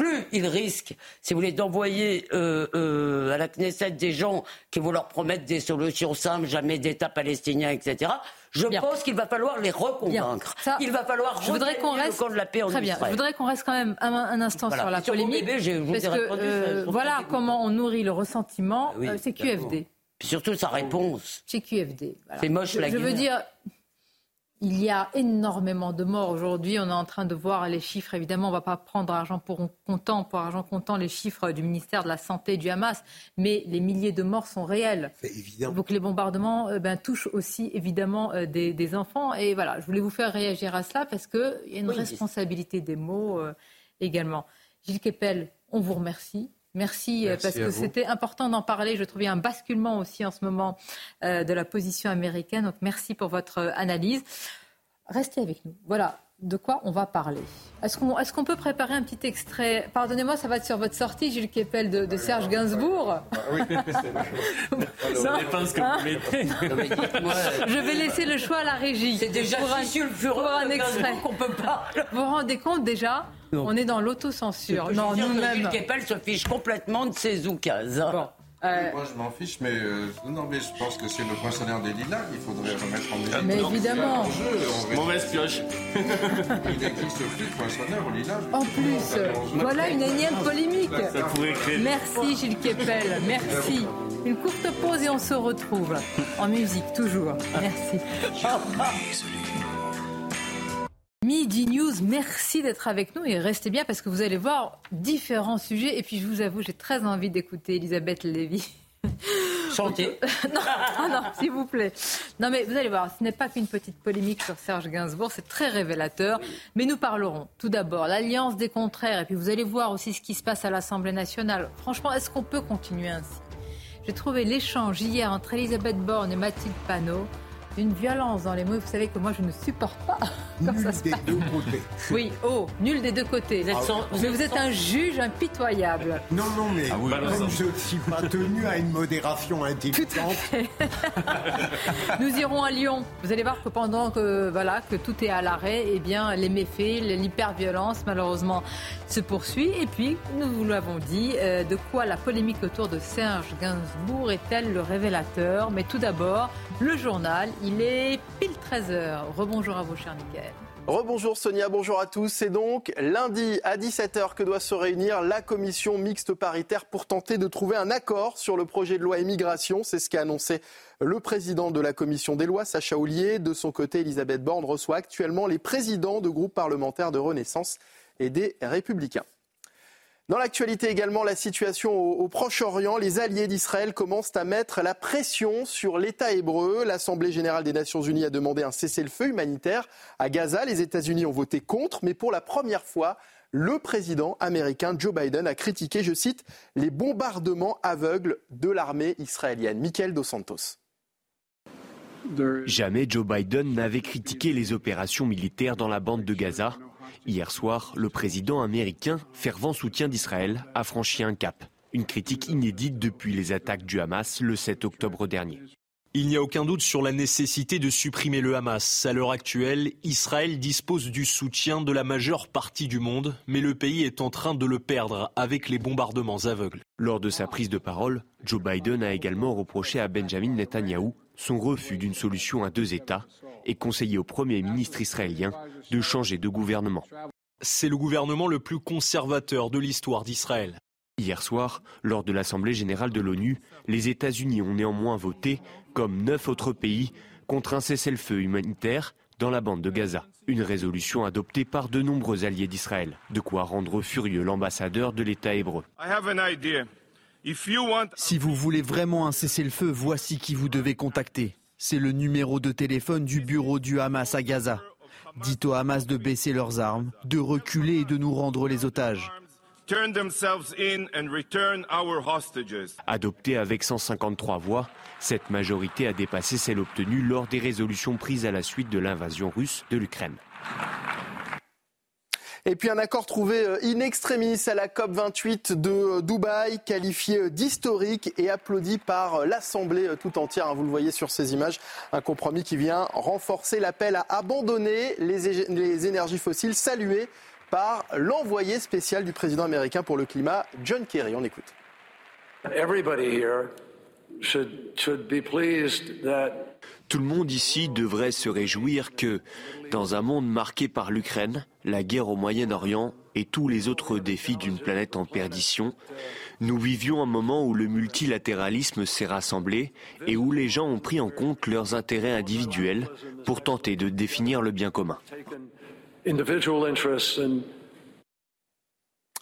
plus ils risquent, si vous voulez, d'envoyer euh, euh, à la Knesset des gens qui vont leur promettre des solutions simples, jamais d'État palestinien, etc. Je pense qu'il va falloir les reconvaincre. il va falloir je voudrais qu'on reste de la paix en Très bien. Je voudrais qu'on reste quand même un, instant sur la polémique. parce que euh, voilà comment on nourrit le ressentiment. c'est QFD. surtout sa réponse. C'est QFD. C'est moche la Je veux dire, il y a énormément de morts aujourd'hui. On est en train de voir les chiffres. Évidemment, on ne va pas prendre argent pour comptant, pour argent comptant les chiffres du ministère de la Santé du Hamas, mais les milliers de morts sont réels. C'est évident. Donc les bombardements euh, ben, touchent aussi évidemment euh, des, enfants. Et voilà, je voulais vous faire réagir à cela parce qu'il y a une responsabilité des mots euh, également. Gilles Kepel, on vous remercie. Merci, parce que c'était important d'en parler. Je trouvais un basculement aussi en ce moment de la position américaine. Donc merci pour votre analyse. Restez avec nous. Voilà de quoi on va parler. Est-ce qu'on est peut préparer un petit extrait? Pardonnez-moi, ça va être sur votre sortie, Jules Kepel, de, de Serge Gainsbourg. Ah oui, ça dépend ce que vous hein? mettez. Je vais laisser le choix à la régie. C'est déjà pour un, pour un extrait qu'on peut pas. Vous vous rendez compte déjà On est dans l'autocensure. Non, nous-mêmes. Kepel se fiche complètement de ses oukases. Bon. Euh, moi, je m'en fiche, mais euh, non, mais je pense que c'est le poinçonneur des lilas qu'il faudrait remettre en musique. Mais évidemment. Mauvaise pioche. Il existe plus de poinçonneur au lilas. En plus, voilà une énième polémique. Merci Gilles Kepel, merci. Une courte pause et on se retrouve en musique, toujours. Merci. Midi News, merci d'être avec nous et restez bien parce que vous allez voir différents sujets. Et puis je vous avoue, j'ai très envie d'écouter Elisabeth Lévy. Chanter. non, non, s'il vous plaît. Non, mais vous allez voir, ce n'est pas qu'une petite polémique sur Serge Gainsbourg, c'est très révélateur. Mais nous parlerons tout d'abord l'alliance des contraires, et puis vous allez voir aussi ce qui se passe à l'Assemblée nationale. Franchement, est-ce qu'on peut continuer ainsi? J'ai trouvé l'échange hier entre Elisabeth Borne et Mathilde Panot une violence dans les mots. Vous savez que moi, je ne supporte pas comme nul ça se des deux côtés. Oui, oh, nul des deux côtés. Ah, mais vous êtes un juge impitoyable. Non, non, mais ah je ne suis pas tenu à une modération intelligente. Nous irons à Lyon. Vous allez voir que pendant que, voilà, que tout est à l'arrêt, eh bien, les méfaits, l'hyperviolence, malheureusement, se poursuit. Et puis, nous vous l'avons dit, euh, de quoi la polémique autour de Serge Gainsbourg est-elle le révélateur? Mais tout d'abord, le journal. Il est pile 13h. Rebonjour à vous, cher Nickel. Rebonjour Sonia, bonjour à tous. C'est donc lundi à 17h que doit se réunir la commission mixte paritaire pour tenter de trouver un accord sur le projet de loi immigration. C'est ce qu'a annoncé le président de la commission des lois, Sacha Oulier. De son côté, Elisabeth Borne reçoit actuellement les présidents de groupes parlementaires de Renaissance et des Républicains. Dans l'actualité également, la situation au, Proche-Orient, les alliés d'Israël commencent à mettre la pression sur l'État hébreu. L'Assemblée générale des Nations unies a demandé un cessez-le-feu humanitaire à Gaza. Les États-Unis ont voté contre, mais pour la première fois, le président américain Joe Biden a critiqué, je cite, les bombardements aveugles de l'armée israélienne. Michael Dos Santos. Jamais Joe Biden n'avait critiqué les opérations militaires dans la bande de Gaza. Hier soir, le président américain, fervent soutien d'Israël, a franchi un cap. Une critique inédite depuis les attaques du Hamas le 7 octobre dernier. Il n'y a aucun doute sur la nécessité de supprimer le Hamas. À l'heure actuelle, Israël dispose du soutien de la majeure partie du monde, mais le pays est en train de le perdre avec les bombardements aveugles. Lors de sa prise de parole, Joe Biden a également reproché à Benjamin Netanyahou son refus d'une solution à deux États et conseillé au Premier ministre israélien de changer de gouvernement. C'est le gouvernement le plus conservateur de l'histoire d'Israël. Hier soir, lors de l'Assemblée générale de l'ONU, les États-Unis ont néanmoins voté, comme neuf autres pays, contre un cessez-le-feu humanitaire dans la bande de Gaza. Une résolution adoptée par de nombreux alliés d'Israël. De quoi rendre furieux l'ambassadeur de l'État hébreu. Si vous voulez vraiment un cessez-le-feu, voici qui vous devez contacter. C'est le numéro de téléphone du bureau du Hamas à Gaza. Dites au Hamas de baisser leurs armes, de reculer et de nous rendre les otages. Adoptée avec 153 voix, cette majorité a dépassé celle obtenue lors des résolutions prises à la suite de l'invasion russe de l'Ukraine. Et puis un accord trouvé euh, in extremis à la COP28 de euh, Dubaï, qualifié euh, d'historique et applaudi par l'Assemblée tout entière. Hein, vous le voyez sur ces images, un compromis qui vient renforcer l'appel à abandonner les énergies fossiles, salué par l'envoyé spécial du président américain pour le climat, John Kerry. On écoute. Tout le monde ici devrait se réjouir que, dans un monde marqué par l'Ukraine, la guerre au Moyen-Orient et tous les autres défis d'une planète en perdition, nous vivions un moment où le multilatéralisme s'est rassemblé et où les gens ont pris en compte leurs intérêts individuels pour tenter de définir le bien commun.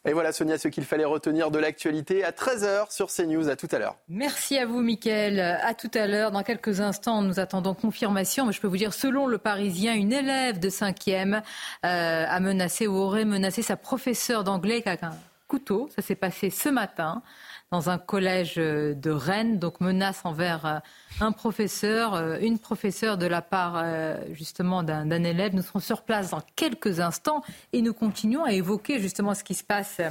Et voilà Sonia ce qu'il fallait retenir de l'actualité à 13h sur CNews. À tout à l'heure. Merci à vous Mickaël. À tout à l'heure. Dans quelques instants, nous attendons confirmation. Mais je peux vous dire, selon le Parisien, une élève de 5e euh, a menacé ou aurait menacé sa professeure d'anglais avec un couteau. Ça s'est passé ce matin dans un collège de Rennes. Donc menace envers euh, un professeur, euh, une professeure de la part euh, justement d'un élève. Nous serons sur place dans quelques instants et nous continuons à évoquer justement ce qui se passe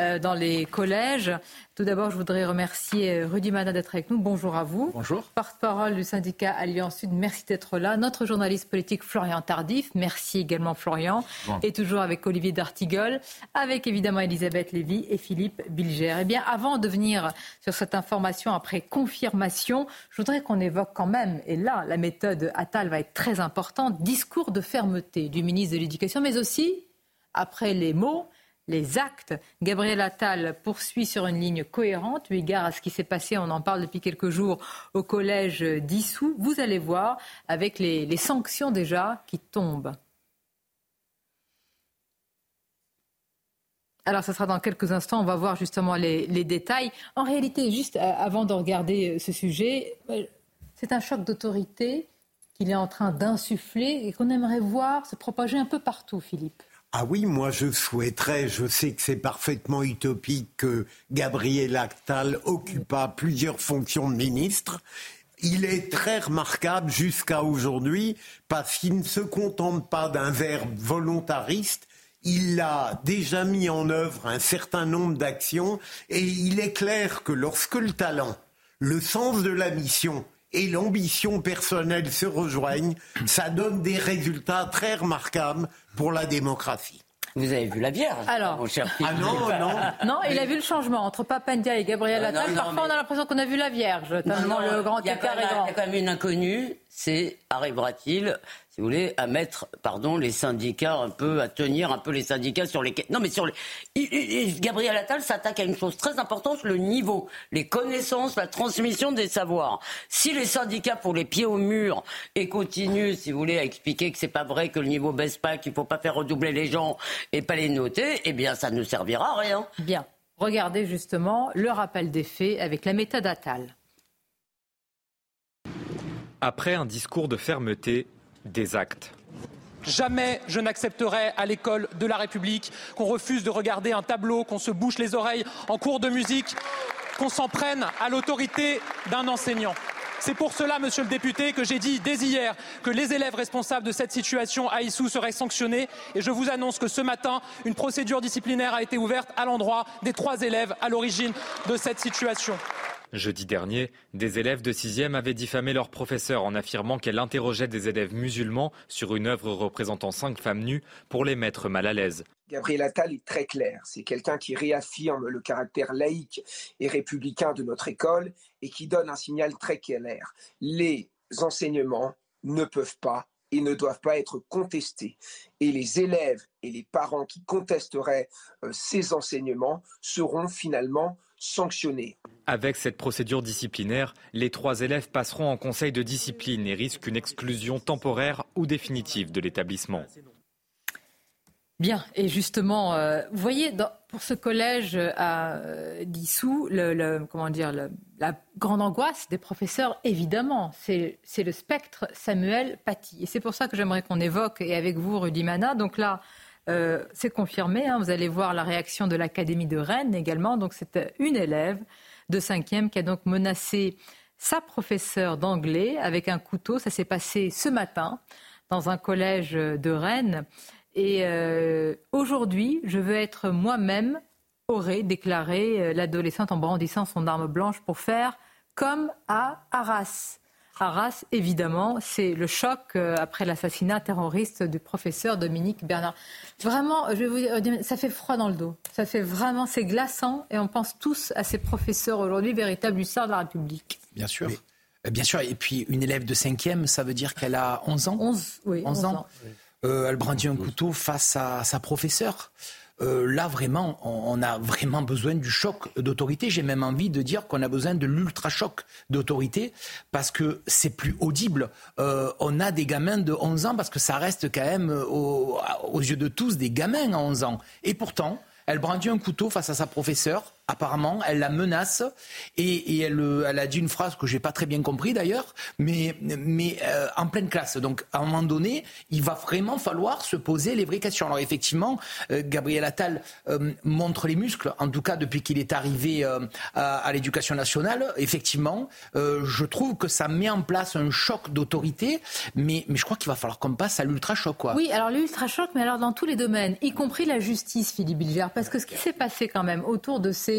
euh, dans les collèges. Tout d'abord, je voudrais remercier Rudy Mana d'être avec nous. Bonjour à vous. Bonjour. Porte-parole du syndicat Alliance Sud, merci d'être là. Notre journaliste politique Florian Tardif, merci également Florian. Et toujours avec Olivier D'Artigol, avec évidemment Elisabeth Lévy et Philippe Bilger. Eh bien, avant de venir sur cette information après confirmation, je voudrais qu'on évoque quand même, et là, la méthode Attal va être très importante, discours de fermeté du ministre de l'Éducation, mais aussi, après les mots, les actes. Gabriel Attal poursuit sur une ligne cohérente, eu égard à ce qui s'est passé, on en parle depuis quelques jours, au collège d'Issou. Vous allez voir avec les, sanctions déjà qui tombent. Alors, ce sera dans quelques instants. On va voir justement les, les détails. En réalité, juste euh, avant de regarder euh, ce sujet, euh, c'est un choc d'autorité qu'il est en train d'insuffler et qu'on aimerait voir se propager un peu partout, Philippe. Ah oui, moi je souhaiterais, je sais que c'est parfaitement utopique que Gabriel Attal occupa plusieurs fonctions de ministre. Il est très remarquable jusqu'à aujourd'hui parce qu'il ne se contente pas d'un verbe volontariste, il a déjà mis en œuvre un certain nombre d'actions et il est clair que lorsque le talent, le sens de la mission et l'ambition personnelle se rejoignent, ça donne des résultats très remarquables pour la démocratie. Vous avez vu la Vierge Alors, mon cher Ah non, non. Non, il a vu le changement entre Papandia et Gabriel euh, Attal. Parfois, on a l'impression qu'on a vu la Vierge. Non, le grand il y, a quand même une inconnue, c'est arrivera-t-il si vous voulez, à mettre, pardon, les syndicats un peu, à tenir un peu les syndicats sur les. Non, mais sur les. Gabriel Attal s'attaque à une chose très importante, le niveau, les connaissances, la transmission des savoirs. Si les syndicats pour les pieds au mur et continuent, si vous voulez, à expliquer que c'est pas vrai, que le niveau baisse pas, qu'il faut pas faire redoubler les gens et pas les noter, eh bien, ça ne servira à rien. Bien. Regardez justement le rappel des faits avec la méthode Attal. Après un discours de fermeté, des actes. Jamais je n'accepterai à l'école de la République qu'on refuse de regarder un tableau, qu'on se bouche les oreilles en cours de musique, qu'on s'en prenne à l'autorité d'un enseignant. C'est pour cela, monsieur le député, que j'ai dit dès hier que les élèves responsables de cette situation à Issou seraient sanctionnés. Et je vous annonce que ce matin, une procédure disciplinaire a été ouverte à l'endroit des trois élèves à l'origine de cette situation. Jeudi dernier, des élèves de 6e avaient diffamé leur professeur en affirmant qu'elle interrogeait des élèves musulmans sur une œuvre représentant cinq femmes nues pour les mettre mal à l'aise. Gabriel Attal est très clair. C'est quelqu'un qui réaffirme le caractère laïque et républicain de notre école et qui donne un signal très clair. Les enseignements ne peuvent pas et ne doivent pas être contestés. Et les élèves et les parents qui contesteraient euh, ces enseignements seront finalement sanctionnés. Avec cette procédure disciplinaire, les trois élèves passeront en conseil de discipline et risquent une exclusion temporaire ou définitive de l'établissement. Bien, et justement, euh, vous voyez, pour ce collège à euh, Dissous, le, comment dire, la grande angoisse des professeurs, évidemment, c'est le spectre Samuel Paty. Et c'est pour ça que j'aimerais qu'on évoque, et avec vous, Rudy Mana, donc là, euh, c'est confirmé, hein, vous allez voir la réaction de l'Académie de Rennes également, donc c'est une élève de 5e qui a donc menacé sa professeure d'anglais avec un couteau, ça s'est passé ce matin dans un collège de Rennes. Et euh, aujourd'hui, je veux être moi-même, aurait déclaré euh, l'adolescente en brandissant son arme blanche pour faire comme à Arras. Arras, évidemment, c'est le choc euh, après l'assassinat terroriste du professeur Dominique Bernard. Vraiment, je vais vous dire, ça fait froid dans le dos. Ça fait vraiment, c'est glaçant et on pense tous à ces professeurs aujourd'hui, véritables hussards de la République. Bien sûr. Bien sûr, et puis une élève de 5e, ça veut dire qu'elle a 11 ans? 11, oui, 11, ans. Euh, elle brandit un couteau face à sa professeure. Euh, là, vraiment, on, a vraiment besoin du choc d'autorité. J'ai même envie de dire qu'on a besoin de l'ultra-choc d'autorité parce que c'est plus audible. Euh, on a des gamins de 11 ans parce que ça reste quand même, aux yeux de tous, des gamins à 11 ans. Et pourtant, elle brandit un couteau face à sa professeure apparemment, elle la menace et, elle, a dit une phrase que j'ai pas très bien compris d'ailleurs, mais, euh, en pleine classe. Donc à un moment donné, il va vraiment falloir se poser les vraies questions. Alors effectivement, euh, Gabriel Attal euh, montre les muscles, en tout cas depuis qu'il est arrivé à, l'éducation nationale. Effectivement, je trouve que ça met en place un choc d'autorité, mais, je crois qu'il va falloir qu'on passe à l'ultra-choc. Oui, alors l'ultra-choc, mais alors dans tous les domaines, y compris la justice, Philippe Bilger, parce que ce qui s'est passé quand même autour de ces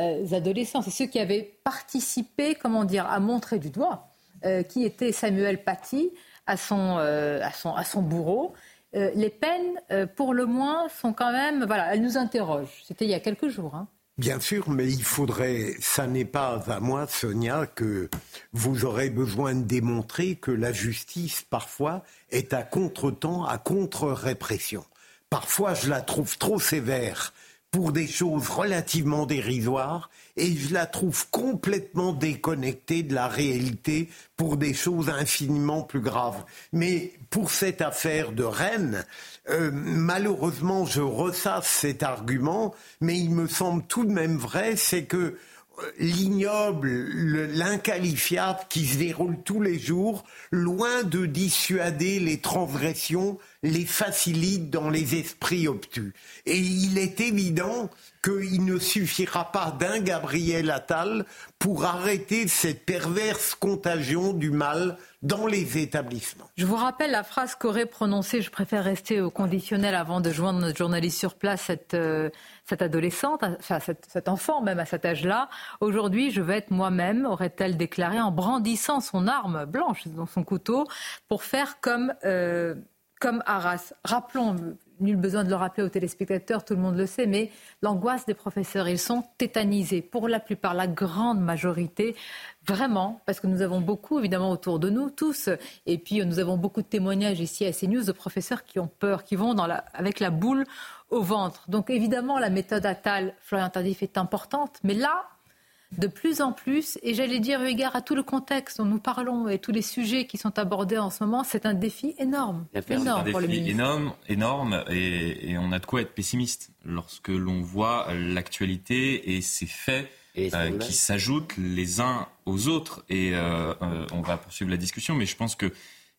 euh, adolescents, c'est ceux qui avaient participé, comment dire, à montrer du doigt euh, qui était Samuel Paty à son, euh, à son, à son bourreau. les peines, pour le moins, sont quand même, voilà, elles nous interrogent. C'était il y a quelques jours. Hein. Bien sûr, mais il faudrait, ça n'est pas à moi, Sonia, que vous aurez besoin de démontrer que la justice, parfois, est à contre-temps, à contre-répression. parfois je la trouve trop sévère pour des choses relativement dérisoires et je la trouve complètement déconnectée de la réalité pour des choses infiniment plus graves. Mais pour cette affaire de Rennes, euh, malheureusement, je ressasse cet argument, mais il me semble tout de même vrai, c'est que l'ignoble, l'inqualifiable qui se déroule tous les jours, loin de dissuader les transgressions, les facilite dans les esprits obtus. Et il est évident qu'il ne suffira pas d'un Gabriel Attal pour arrêter cette perverse contagion du mal dans les établissements. Je vous rappelle la phrase qu'aurait prononcée, je préfère rester au conditionnel avant de joindre notre journaliste sur place, cette, euh, cette adolescente, enfin cet, enfant même à cet âge-là. Aujourd'hui, je vais être moi-même, aurait-elle déclaré en brandissant son arme blanche dans son couteau pour faire comme, euh, comme Arras. Rappelons, nul besoin de le rappeler aux téléspectateurs, tout le monde le sait, mais l'angoisse des professeurs, ils sont tétanisés. Pour la plupart, la grande majorité, vraiment, parce que nous avons beaucoup, évidemment, autour de nous, tous, et puis nous avons beaucoup de témoignages ici à CNews de professeurs qui ont peur, qui vont avec la boule au ventre. Donc évidemment, la méthode Attal, Florian Tardif, est importante, mais là, de plus en plus, et j'allais dire, égard à tout le contexte dont nous parlons et tous les sujets qui sont abordés en ce moment, c'est un défi énorme. énorme un défi énorme, énorme et, on a de quoi être pessimiste lorsque l'on voit l'actualité et ces faits euh, qui s'ajoutent les uns aux autres. Et euh, euh, on va poursuivre la discussion, mais je pense qu'il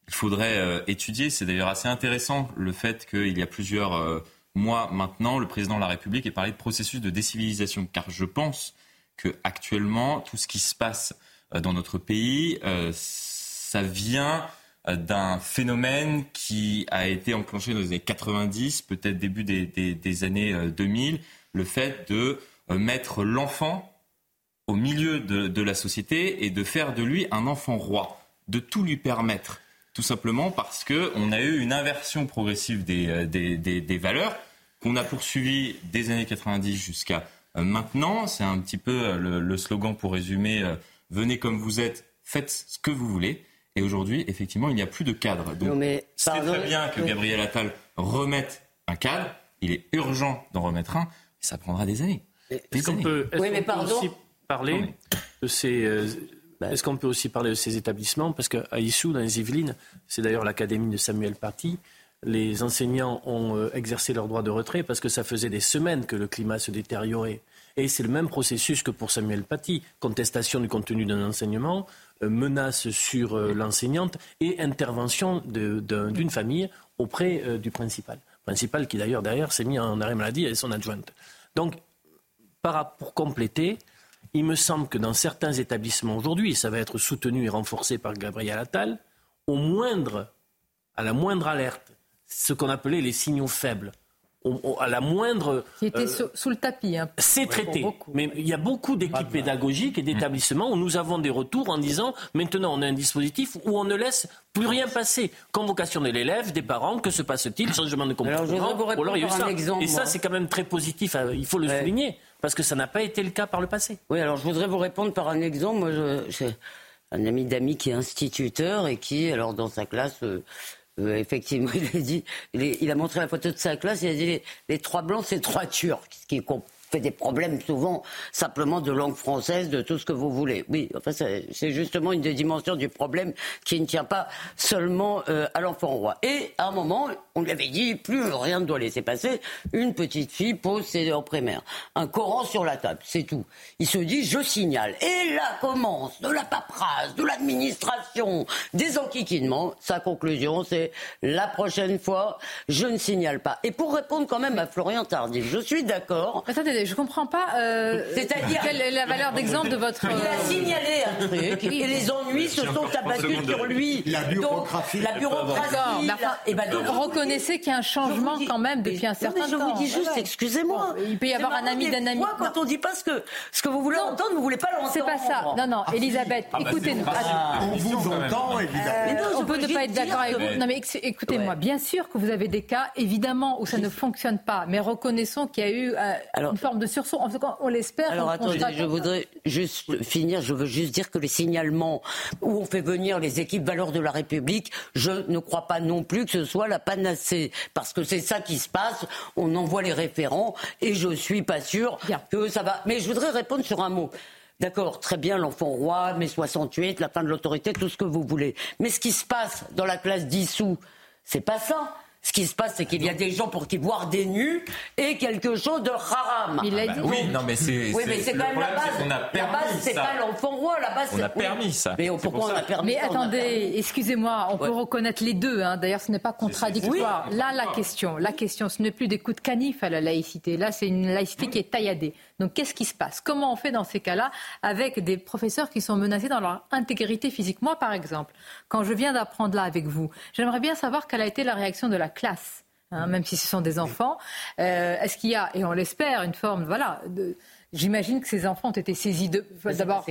faudrait étudier, c'est d'ailleurs assez intéressant le fait qu'il y a plusieurs mois maintenant, le président de la République ait parlé de processus de décivilisation, car je pense que actuellement tout ce qui se passe euh, dans notre pays, euh, ça vient euh, d'un phénomène qui a été enclenché dans les années 90, peut-être début des, années 2000, le fait de mettre l'enfant au milieu de, la société et de faire de lui un enfant roi, de tout lui permettre, tout simplement parce qu'on a eu une inversion progressive des, des valeurs qu'on a poursuivi des années 90 jusqu'à maintenant, c'est un petit peu euh, le, slogan pour résumer euh, venez comme vous êtes, faites ce que vous voulez. Et aujourd'hui, effectivement, il n'y a plus de cadre. Donc, c'est très bien que Gabriel Attal remette un cadre. Il est urgent d'en remettre un. ça prendra des années. Est-ce qu'on peut, aussi parler de ces bah. Est-ce qu'on peut aussi parler de ces établissements? Parce qu'à Issou, dans les Yvelines, c'est d'ailleurs l'académie de Samuel Paty, les enseignants ont euh, exercé leur droit de retrait parce que ça faisait des semaines que le climat se détériorait. Et c'est le même processus que pour Samuel Paty. Contestation du contenu d'un enseignement, euh, menace sur euh, l'enseignante et intervention d'une famille auprès du principal. Principal qui d'ailleurs derrière s'est mis en arrêt maladie et son adjointe. Donc, pour compléter, il me semble que dans certains établissements aujourd'hui, ça va être soutenu et renforcé par Gabriel Attal, au à la moindre alerte ce qu'on appelait les signaux faibles. à la moindre. Qui était euh, sous, le tapis. Hein, c'est traité. Mais il y a beaucoup d'équipes pédagogiques et d'établissements où nous avons des retours en disant maintenant on a un dispositif où on ne laisse plus rien passer. Convocation de l'élève, des parents, que se passe-t-il? Changement de comportement. et ça, c'est quand même très positif. Hein, il faut le souligner parce que ça n'a pas été le cas par le passé. Oui, alors je voudrais vous répondre par un exemple. Moi, j'ai un ami d'ami qui est instituteur et qui, alors dans sa classe. Euh, euh, effectivement, il a dit, il, a montré la photo de sa classe, il a dit les, trois blancs, c'est trois turcs, ce qui fait des problèmes souvent simplement de langue française, de tout ce que vous voulez. Oui, enfin c'est justement une des dimensions du problème qui ne tient pas seulement euh, à l'enfant roi. Et à un moment, on lui avait dit plus rien ne doit laisser passer. Une petite fille pose ses en primaire, un Coran sur la table, c'est tout. Il se dit je signale. Et là commence de la paperasse, de l'administration, des enquiquinements. Sa conclusion, c'est la prochaine fois, je ne signale pas. Et pour répondre quand même à Florian Tardif, je suis d'accord. Attendez, je comprends pas. Euh, C'est-à-dire quelle est la valeur d'exemple de votre. Il a signalé un truc et les ennuis se sont abattus sur lui. La bureaucratie. la bureaucratie. et ben donc, reconnaissez qu'il y a un changement quand même depuis un certain temps. Je vous dis juste, excusez-moi. Il peut y avoir un ami d'un ami. Quand on dit pas ce que ce que vous voulez entendre, vous voulez pas l'entendre. C'est pas ça. Non, non, ah, Elisabeth, ah, bah, écoutez-nous. On vous entend, évidemment. On peut ne pas être d'accord avec vous. Non, mais écoutez-moi. Bien sûr que vous avez des cas, évidemment, où ça ne fonctionne pas, mais reconnaissons qu'il y a eu euh, une forme de sursaut. En tout cas, on l'espère. Alors attendez, je voudrais juste finir. Je veux juste dire que les signalements où on fait venir les équipes valeurs de la République, je ne crois pas non plus que ce soit la parce que c'est ça qui se passe. On envoie les référents et je suis pas sûr que ça va. Mais je voudrais répondre sur un mot. D'accord, très bien, l'enfant roi, mai 68, la fin de l'autorité, tout ce que vous voulez. Mais ce qui se passe dans la classe d'Issou, c'est pas ça. Ce qui se passe, c'est qu'il y a des gens pour qui voir des nus est quelque chose de haram. Il a dit. oui, non, mais c'est. Oui, mais c'est quand même la base. la base, c'est pas l'enfant roi. La base, on a permis ça. Mais pourquoi on a permis Mais attendez, excusez-moi, on peut reconnaître les deux. Hein. D'ailleurs, ce n'est pas contradictoire. Là, la question, la question, ce n'est plus des coups de canif à la laïcité. Là, c'est une laïcité qui est tailladée. Donc, qu'est-ce qui se passe? Comment on fait dans ces cas-là avec des professeurs qui sont menacés dans leur intégrité physique? Moi, par exemple, quand je viens d'apprendre là avec vous, j'aimerais bien savoir quelle a été la réaction de la classe, hein, même si ce sont des enfants. Euh, est-ce qu'il y a, et on l'espère, une forme, voilà, j'imagine que ces enfants ont été saisis de. D'abord,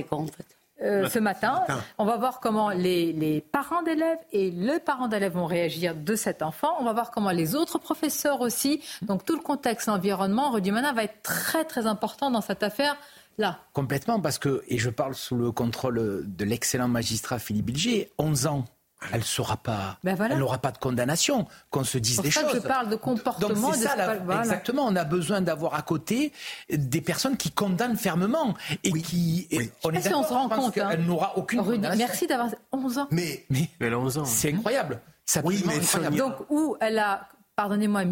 euh, ce matin. On va voir comment les, les parents d'élèves et le parent d'élèves vont réagir de cet enfant. On va voir comment les autres professeurs aussi. Donc tout le contexte environnement, Rudimana, va être très très important dans cette affaire. Là. Complètement, parce que, et je parle sous le contrôle de l'excellent magistrat Philippe Bilger, 11 ans elle sera pas, ben elle n'aura pas de condamnation, qu'on se dise des choses. Que je parle de comportement. Donc ça, exactement. On a besoin d'avoir à côté des personnes qui condamnent fermement et qui. on est si on se rend compte. Hein. Elle n'aura aucune condamnation. Merci d'avoir 11 ans. Mais, mais elle a 11 ans. C'est incroyable. oui, mais incroyable. Donc où elle a, pardonnez-moi,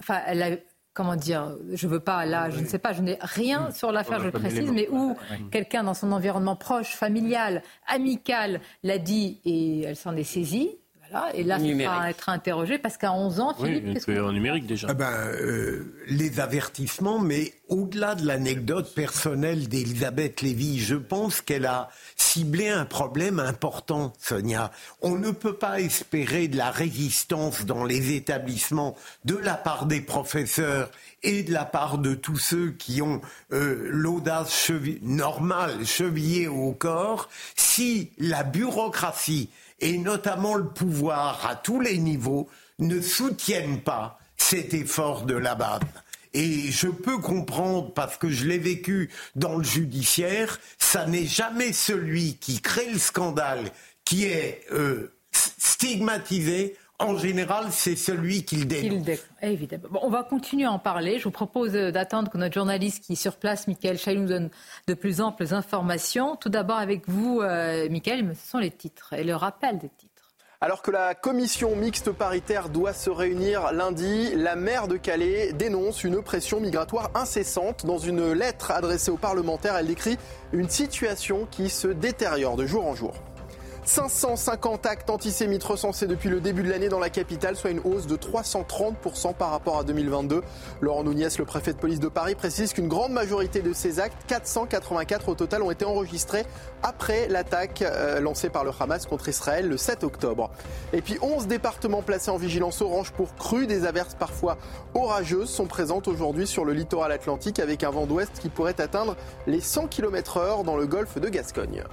enfin elle a comment dire, je veux pas, là, je ne sais pas, je n'ai rien sur l'affaire, je le précise, mais où quelqu'un dans son environnement proche, familial, amical, l'a dit et elle s'en est saisie. Voilà, et là, ça va être interrogé parce qu'à 11 ans, Philippe, oui, qu'est-ce en numérique déjà. Ah ben, euh, les avertissements, mais au-delà de l'anecdote personnelle d'Elisabeth Lévy, je pense qu'elle a ciblé un problème important, Sonia. On ne peut pas espérer de la résistance dans les établissements de la part des professeurs et de la part de tous ceux qui ont euh, l'audace normale chevillée au corps si la bureaucratie et notamment le pouvoir à tous les niveaux ne soutiennent pas cet effort de la base. Et je peux comprendre, parce que je l'ai vécu dans le judiciaire, ça n'est jamais celui qui crée le scandale qui est euh, stigmatisé. En général, c'est celui qui le dénonce. Évidemment. on va continuer à en parler. Je vous propose d'attendre que notre journaliste qui est sur place, Michael Chailloux, nous donne de plus amples informations. Tout d'abord avec vous, euh, Michael, ce sont les titres et le rappel des titres. Alors que la commission mixte paritaire doit se réunir lundi, la maire de Calais dénonce une pression migratoire incessante. Dans une lettre adressée aux parlementaires, elle décrit une situation qui se détériore de jour en jour. 550 actes antisémites recensés depuis le début de l'année dans la capitale, soit une hausse de 330% par rapport à 2022. Laurent Nouniès, le préfet de police de Paris, précise qu'une grande majorité de ces actes, 484 au total, ont été enregistrés après l'attaque euh, lancée par le Hamas contre Israël le 7 octobre. Et puis 11 départements placés en vigilance orange pour crues, des averses parfois orageuses sont présentes aujourd'hui sur le littoral atlantique avec un vent d'ouest qui pourrait atteindre les 100 km/h dans le golfe de Gascogne.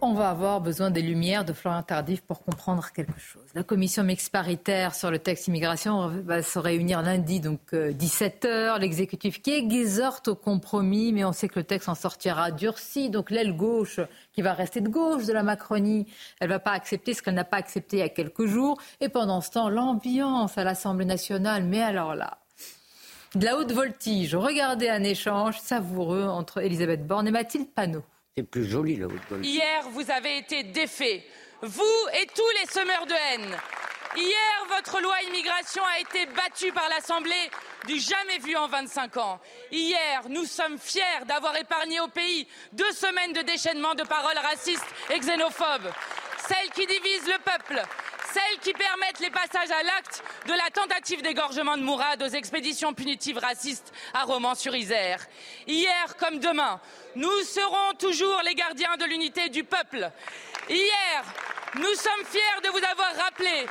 On va avoir besoin des lumières de Florian Tardif pour comprendre quelque chose. La commission mixte paritaire sur le texte immigration va se réunir lundi, donc 17h. Euh, L'exécutif qui exhorte au compromis, mais on sait que le texte en sortira durci. Donc l'aile gauche, qui va rester de gauche de la Macronie, elle va pas accepter ce qu'elle n'a pas accepté il y a quelques jours. Et pendant ce temps, l'ambiance à l'Assemblée nationale, mais alors là, de la haute voltige. Regardez un échange savoureux entre Elisabeth Borne et Mathilde Panot plus joli Hier, vous avez été défait, vous et tous les semeurs de haine. Hier, votre loi immigration a été battue par l'Assemblée du jamais vu en 25 ans. Hier, nous sommes fiers d'avoir épargné au pays deux semaines de déchaînement de paroles racistes et xénophobes, celles qui divisent le peuple, celles qui permettent les passages à l'acte de la tentative d'égorgement de Mourad aux expéditions punitives racistes à Romans-sur-Isère. Hier comme demain, nous serons toujours les gardiens de l'unité du peuple. Hier, nous sommes fiers de vous avoir rappelé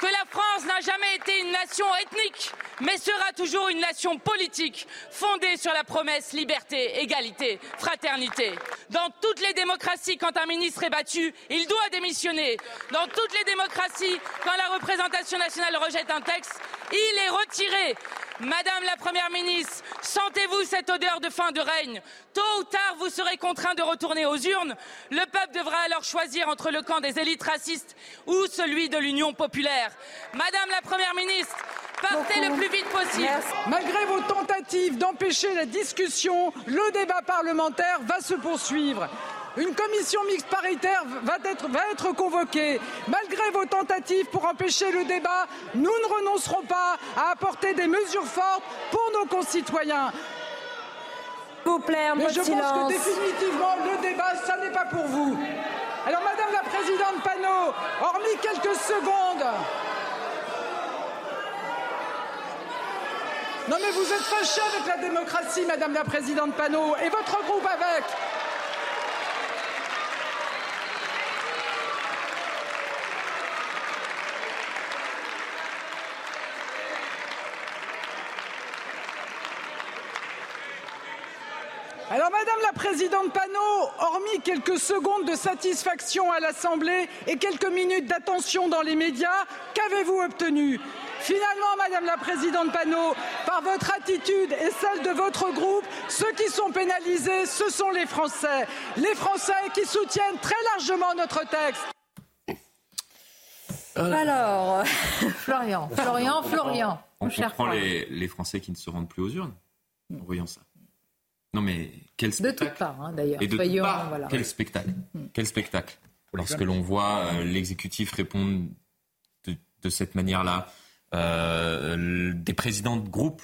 que la France n'a jamais été une nation ethnique, mais sera toujours une nation politique fondée sur la promesse liberté, égalité, fraternité. Dans toutes les démocraties, quand un ministre est battu, il doit démissionner. Dans toutes les démocraties, quand la représentation nationale rejette un texte, il est retiré. Madame la Première ministre, sentez-vous cette odeur de fin de règne Tôt ou tard, vous serez contraint de retourner aux urnes. Le peuple devra alors choisir entre le camp des élites racistes ou celui de l'Union populaire. Madame la Première ministre, partez le plus vite possible. Malgré vos tentatives d'empêcher la discussion, le débat parlementaire va se poursuivre. Une commission mixte paritaire va être, va être, convoquée. Malgré vos tentatives pour empêcher le débat, nous ne renoncerons pas à apporter des mesures fortes pour nos concitoyens. Vous plaît, Mais je pense que définitivement, le débat, ça n'est pas pour vous. Alors, Madame la Présidente Panot, hormis quelques secondes. Non mais vous êtes fâchée avec la démocratie, Madame la Présidente Panot, et votre groupe avec. Alors, Madame la Présidente Panot, hormis quelques secondes de satisfaction à l'Assemblée et quelques minutes d'attention dans les médias, qu'avez-vous obtenu? Finalement, Madame la Présidente Panot, par votre attitude et celle de votre groupe, ceux qui sont pénalisés, ce sont les Français. Les Français qui soutiennent très largement notre texte. Alors, Florian, Florian, Florian. On comprend les, les Français qui ne se rendent plus aux urnes en voyant ça. Non mais quel spectacle. De toutes parts, hein, d'ailleurs. Et de toutes parts, quel spectacle. Hmm. Quel spectacle. Lorsque l'on voit euh, l'exécutif répondre de, de cette manière-là, euh, des présidents de groupes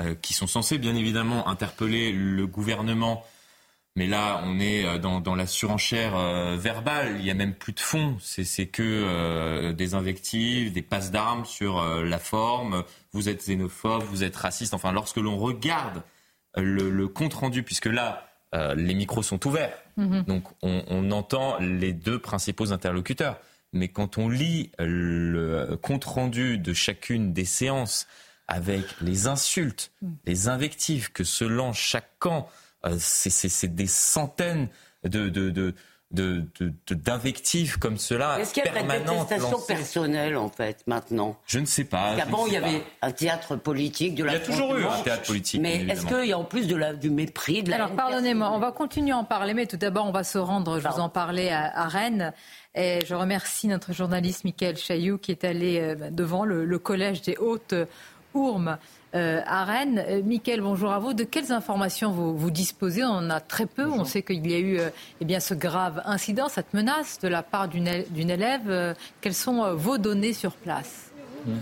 euh, qui sont censés bien évidemment interpeller le gouvernement. Mais là, on est euh, dans, dans la surenchère euh, verbale. Il n'y a même plus de fond. C'est que euh, des invectives, des passes d'armes sur la forme. Vous êtes xénophobe, vous êtes raciste. Enfin, lorsque l'on regarde le, compte rendu, puisque là, euh, les micros sont ouverts, mhm. donc on, entend les deux principaux interlocuteurs. Mais quand on lit le compte rendu de chacune des séances avec les insultes, mhm. les invectives que se lance chaque camp, euh, c'est des centaines de, de d'invectives comme cela. Est-ce qu'il y a une contestation personnelle, en fait, maintenant? Je ne sais pas. Qu'avant, il y avait un théâtre politique, de la Il y a toujours eu un théâtre politique. Mais est-ce qu'il y a en plus de la, du mépris, de la Alors, pardonnez-moi, on va continuer à en parler, mais tout d'abord, on va se rendre, je vous en parlais, à, Rennes. Et je remercie notre journaliste Michael Chailloux qui est allé euh, devant le, le collège des Hautes Ourmes euh, à Rennes. Euh, Mickaël, bonjour à vous. De quelles informations vous, vous disposez? On en a très peu. On sait qu'il y a eu euh, eh bien, ce grave incident, cette menace de la part d'une élève. quelles sont vos données sur place? Mmh.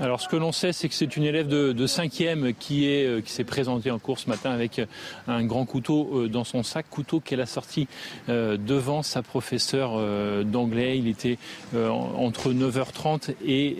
Alors ce que l'on sait, c'est que c'est une élève de, cinquième qui est euh, qui s'est présentée en cours ce matin avec euh, un grand couteau euh, dans son sac, couteau qu'elle a sorti devant sa professeure d'anglais. Il était entre 9h30 et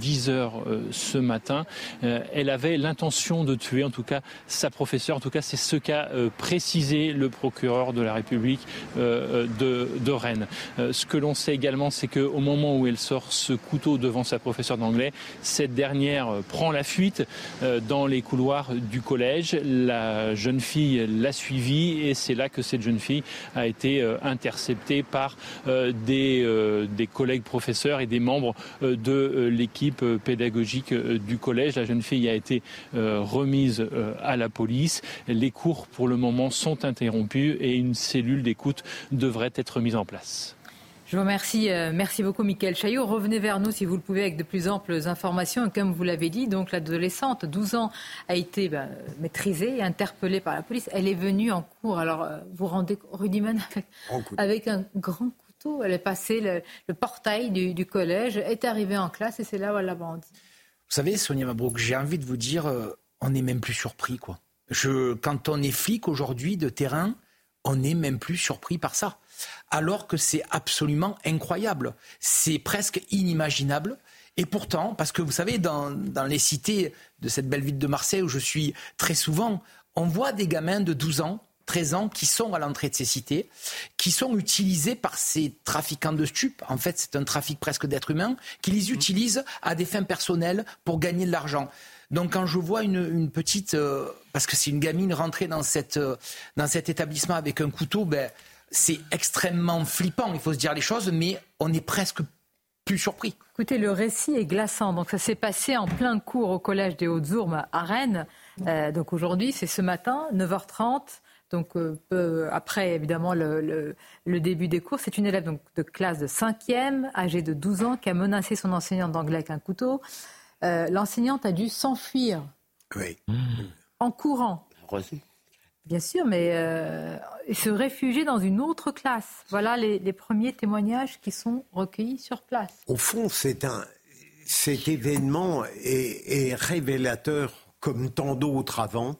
10h ce matin. Elle avait l'intention de tuer, en tout cas sa professeure. En tout cas, c'est ce qu'a précisé le procureur de la République de, de Rennes. Ce que l'on sait également, c'est qu'au moment où elle sort ce couteau devant sa professeure d'anglais, cette dernière prend la fuite euh, dans les couloirs du collège. La jeune fille l'a suivie et c'est là que cette jeune fille a été euh, interceptée par euh, des, des collègues professeurs et des membres de l'équipe pédagogique du collège. La jeune fille a été remise à la police. Les cours pour le moment sont interrompus et une cellule d'écoute devrait être mise en place. Je vous remercie. Euh, merci beaucoup, Michael Chaillot. Revenez vers nous, si vous le pouvez, avec de plus amples informations. comme vous l'avez dit, donc l'adolescente, 12 ans, a été ben, maîtrisée et interpellée par la police. Elle est venue en cours. Alors, euh, vous rendez Rudiman avec, avec un grand couteau. Elle est passée le, portail du, collège, est arrivée en classe et c'est là où elle l'a bandit. Vous savez, Sonia Mabrouk, j'ai envie de vous dire, euh, on n'est même plus surpris, quoi. Je, quand on est flic aujourd'hui de terrain, on n'est même plus surpris par ça alors que c'est absolument incroyable. C'est presque inimaginable. Et pourtant, parce que vous savez, dans, les cités de cette belle ville de Marseille où je suis très souvent, on voit des gamins de 12 ans 13 ans, qui sont à l'entrée de ces cités, qui sont utilisés par ces trafiquants de stupes. En fait, c'est un trafic presque d'êtres humains, qui les utilisent à des fins personnelles pour gagner de l'argent. Donc quand je vois une, petite, euh, parce que c'est une gamine rentrée dans, cette, euh, dans cet établissement avec un couteau, ben, c'est extrêmement flippant, il faut se dire les choses, mais on est presque plus surpris. Écoutez, le récit est glaçant. Donc ça s'est passé en plein cours au collège des Hautes-Ourmes à Rennes. Euh, donc aujourd'hui, c'est ce matin, 9h30. Donc après, évidemment, le, début des cours, c'est une élève donc, de classe de 5e, âgée de 12 ans, qui a menacé son enseignante d'anglais avec un couteau. Euh, l'enseignante a dû s'enfuir en courant. Bien sûr, mais euh, se réfugier dans une autre classe. Voilà les, premiers témoignages qui sont recueillis sur place. Au fond, cet événement est, est révélateur, comme tant d'autres avant.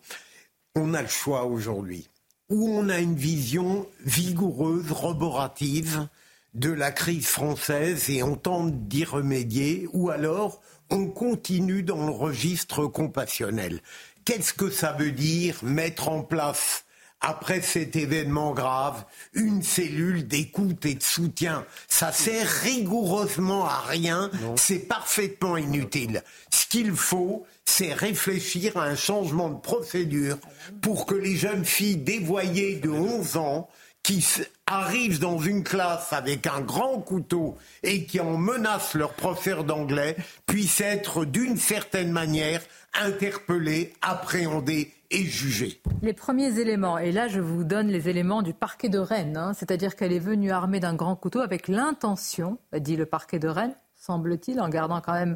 On a le choix aujourd'hui. Ou on a une vision vigoureuse, roborative de la crise française et on tente d'y remédier, ou alors on continue dans le registre compassionnel. Qu'est-ce que ça veut dire mettre en place après cet événement grave, une cellule d'écoute et de soutien? Ça sert rigoureusement à rien, c'est parfaitement inutile. Ce qu'il faut, c'est réfléchir à un changement de procédure pour que les jeunes filles dévoyées de 11 ans qui arrivent dans une classe avec un grand couteau et qui en menacent leur professeur d'anglais puissent être d'une certaine manière interpellés, appréhendés et jugés. Les premiers éléments, et là je vous donne les éléments du parquet de Rennes, hein. c'est-à-dire qu'elle est venue armée d'un grand couteau avec l'intention, dit le parquet de Rennes, semble-t-il, en gardant quand même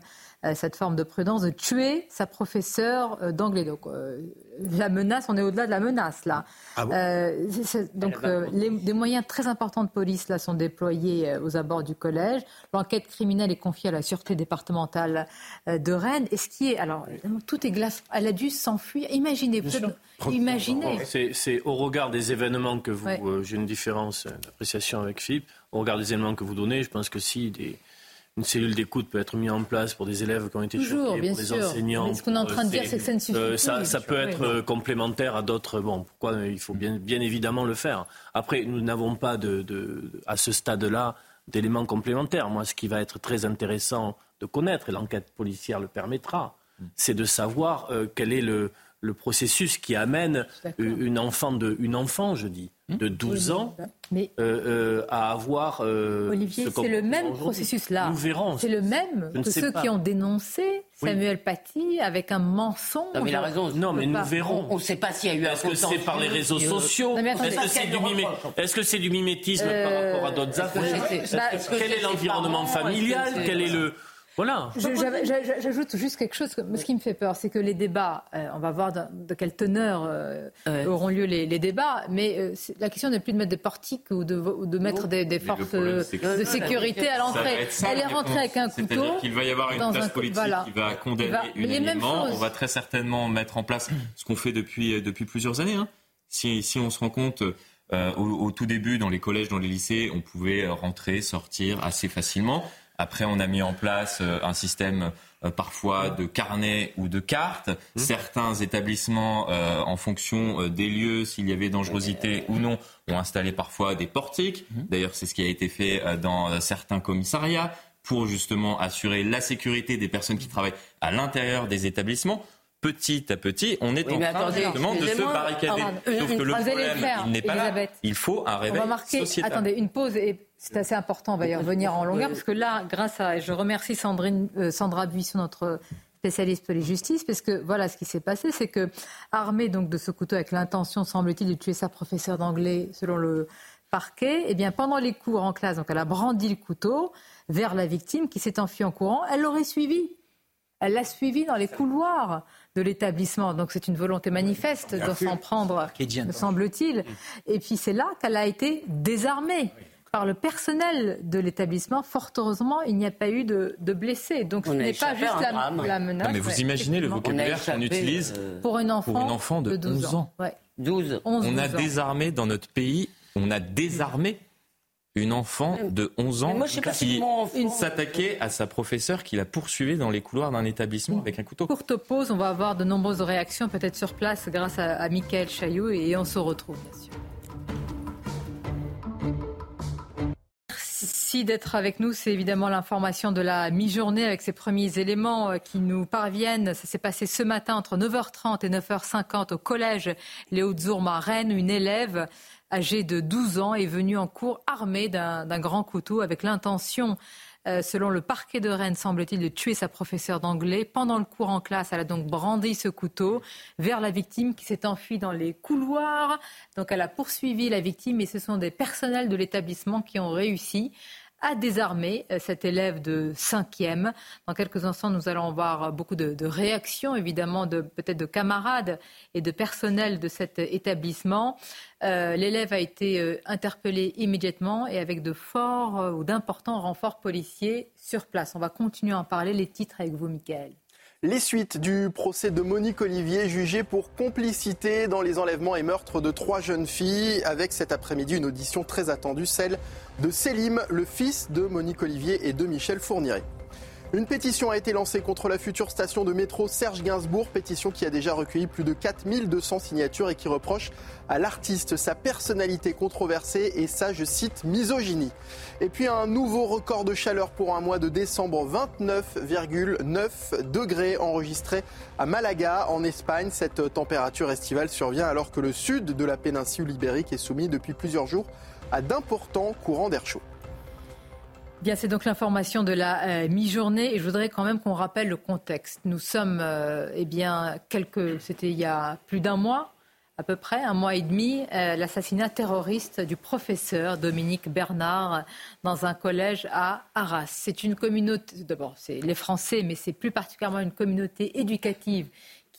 cette forme de prudence, de tuer sa professeure euh, d'anglais. Donc euh, la menace, on est au-delà de la menace là. Ah donc des moyens très importants de police là sont déployés aux abords du collège. L'enquête criminelle est confiée à la sûreté départementale de Rennes. Et ce qui est, alors tout est glace. Elle a dû s'enfuir. Imaginez, imaginez. C'est au regard des événements que vous, j'ai une différence d'appréciation avec Philippe. Au regard des éléments que vous donnez, je pense que si des une cellule d'écoute peut être mise en place pour des élèves qui ont été Toujours, choqués, pour des enseignants. Mais ce qu'on est en train de dire, c'est que ça ne suffit euh, ça, ça, peut être euh, complémentaire à d'autres. Bon, pourquoi il faut bien, bien évidemment le faire. Après, nous n'avons pas de, de, à ce stade-là d'éléments complémentaires. Moi, ce qui va être très intéressant de connaître, et l'enquête policière le permettra, c'est de savoir euh, quel est le, le processus qui amène une enfant, de, une enfant, je dis, de 12 ans mais euh, euh, à avoir. Euh, Olivier, c'est le même processus là. Nous verrons. C'est le même que ceux qui ont dénoncé Samuel Paty avec un mensonge. Non, mais il a raison. Non, mais nous verrons. On ne sait pas s'il y a eu un Est-ce que c'est par les réseaux sociaux Est-ce que c'est du, mimétisme par rapport à d'autres affaires Quel est l'environnement familial Quel est le voilà. J'ajoute juste quelque chose. Ce qui me fait peur, c'est que les débats, euh, on va voir de, quelle teneur euh, auront lieu les, débats, mais euh, la question n'est plus de mettre des portiques ou de, mettre des, forces de sécurité à l'entrée. Elle est rentrée avec un couteau. C'est-à-dire qu'il va y avoir une classe politique qui va condamner unanimement. On va très certainement mettre en place ce qu'on fait depuis, depuis plusieurs années. Hein. Si, si on se rend compte. au, au, tout début, dans les collèges, dans les lycées, on pouvait rentrer, sortir assez facilement. Après, on a mis en place euh, un système euh, parfois de carnets ou de cartes. Mmh. Certains établissements, euh, en fonction des lieux, s'il y avait dangerosité ou non, ont installé parfois des portiques. Mmh. D'ailleurs, c'est ce qui a été fait dans certains commissariats pour justement assurer la sécurité des personnes qui travaillent à l'intérieur des établissements petit à petit, on est en train justement de se barricader. Sauf que le problème, il n'est pas là. Il faut un réveil on va marquer, Attendez, une pause et c'est assez important, on va y revenir en longueur, parce que là, grâce à, je remercie Sandrine, euh, Sandra Buisson, notre spécialiste pour les justices, parce que voilà ce qui s'est passé, c'est que armé donc de ce couteau avec l'intention, semble-t-il, de tuer sa professeure d'anglais, selon le parquet, eh bien pendant les cours en classe, donc elle a brandi le couteau vers la victime qui s'est enfuie en courant. Elle l'aurait suivi. Elle l'a suivi dans les couloirs de l'établissement. Donc c'est une volonté manifeste de s'en prendre, me semble-t-il. Et puis c'est là qu'elle a été désarmée par le personnel de l'établissement. Fort heureusement, il n'y a pas eu de, blessés. Donc ce n'est pas juste la, menace. mais vous imaginez le vocabulaire qu'on utilise euh, pour, une enfant, de, 12 ans. 12. on a désarmé dans notre pays, on a désarmé une enfant de 11 ans qui s'attaquait à sa professeure qui la poursuivait dans les couloirs d'un établissement avec un couteau. Courte pause, on va avoir de nombreuses réactions peut-être sur place grâce à, à Michael Chaillot et on se retrouve bien sûr. Merci d'être avec nous. C'est évidemment l'information de la mi-journée avec ces premiers éléments euh, qui nous parviennent. Ça s'est passé ce matin entre 9h30 et 9h50 au collège Léo Zourma Rennes. Une élève âgé de 12 ans, est venu en cours armé d'un grand couteau avec l'intention euh, selon le parquet de Rennes, semble-t-il, de tuer sa professeure d'anglais. Pendant le cours en classe, elle a donc brandi ce couteau vers la victime qui s'est enfuie dans les couloirs. Donc elle a poursuivi la victime et ce sont des personnels de l'établissement qui ont réussi à désarmer euh, cet élève de 5e. Dans quelques instants, nous allons voir beaucoup de, réactions, évidemment, de peut-être de camarades et de personnel de cet établissement. Euh, l'élève a été euh, interpellé immédiatement et avec de forts ou d'importants renforts policiers sur place. On va continuer à en parler. Les titres avec vous, Michael. Les suites du procès de Monique Olivier, jugée pour complicité dans les enlèvements et meurtres de trois jeunes filles, avec cet après-midi une audition très attendue, celle de Selim, le fils de Monique Olivier et de Michel Fourniret. Une pétition a été lancée contre la future station de métro Serge Gainsbourg, pétition qui a déjà recueilli plus de 4200 signatures et qui reproche à l'artiste sa personnalité controversée et sa, je cite, misogynie. Et puis un nouveau record de chaleur pour un mois de décembre, 29,9 degrés enregistrés à Malaga en Espagne. Cette température estivale survient alors que le sud de la péninsule ibérique est soumis depuis plusieurs jours à d'importants courants d'air chaud. C'est donc l'information de la euh, mi-journée et je voudrais quand même qu'on rappelle le contexte. Nous sommes, euh, eh bien, quelques, c'était il y a plus d'un mois, à peu près, un mois et demi, euh, l'assassinat terroriste du professeur Dominique Bernard dans un collège à Arras. C'est une communauté, d'abord, c'est les Français, mais c'est plus particulièrement une communauté éducative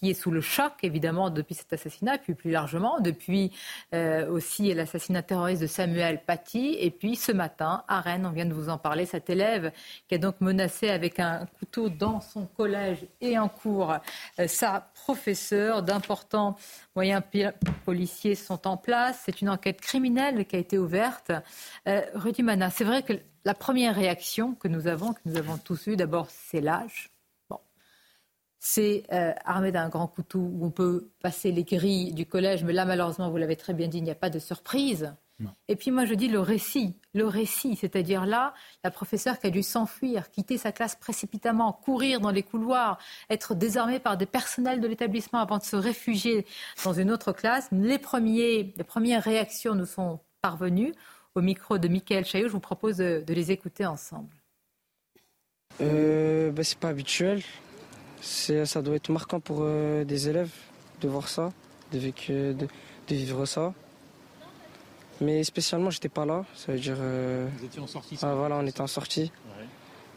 qui est sous le choc, évidemment, depuis cet assassinat, puis plus largement, depuis euh, aussi l'assassinat terroriste de Samuel Paty. Et puis ce matin, à Rennes, on vient de vous en parler, cet élève qui est donc menacé avec un couteau dans son collège et en cours euh, sa professeure. D'importants moyens policiers sont en place. C'est une enquête criminelle qui a été ouverte. Euh, Rudy Mana, c'est vrai que la première réaction que nous avons, que nous avons tous eue, d'abord, c'est l'âge c'est euh, armé d'un grand couteau où on peut passer les grilles du collège, mais là, malheureusement, vous l'avez très bien dit, il n'y a pas de surprise. Et puis moi, je dis le récit, le récit, c'est-à-dire là, la professeure qui a dû s'enfuir, quitter sa classe précipitamment, courir dans les couloirs, être désarmée par des personnels de l'établissement avant de se réfugier dans une autre classe. Les, premiers, les premières réactions nous sont parvenues. Au micro de Michael Chaillot, je vous propose de, les écouter ensemble. Euh, bah, c'est pas habituel ça doit être marquant pour euh, des élèves de voir ça, de, vivre ça. Mais spécialement, j'étais pas là. Ça veut dire. Euh, Vous étiez en sortie ah, Voilà, on était en sortie.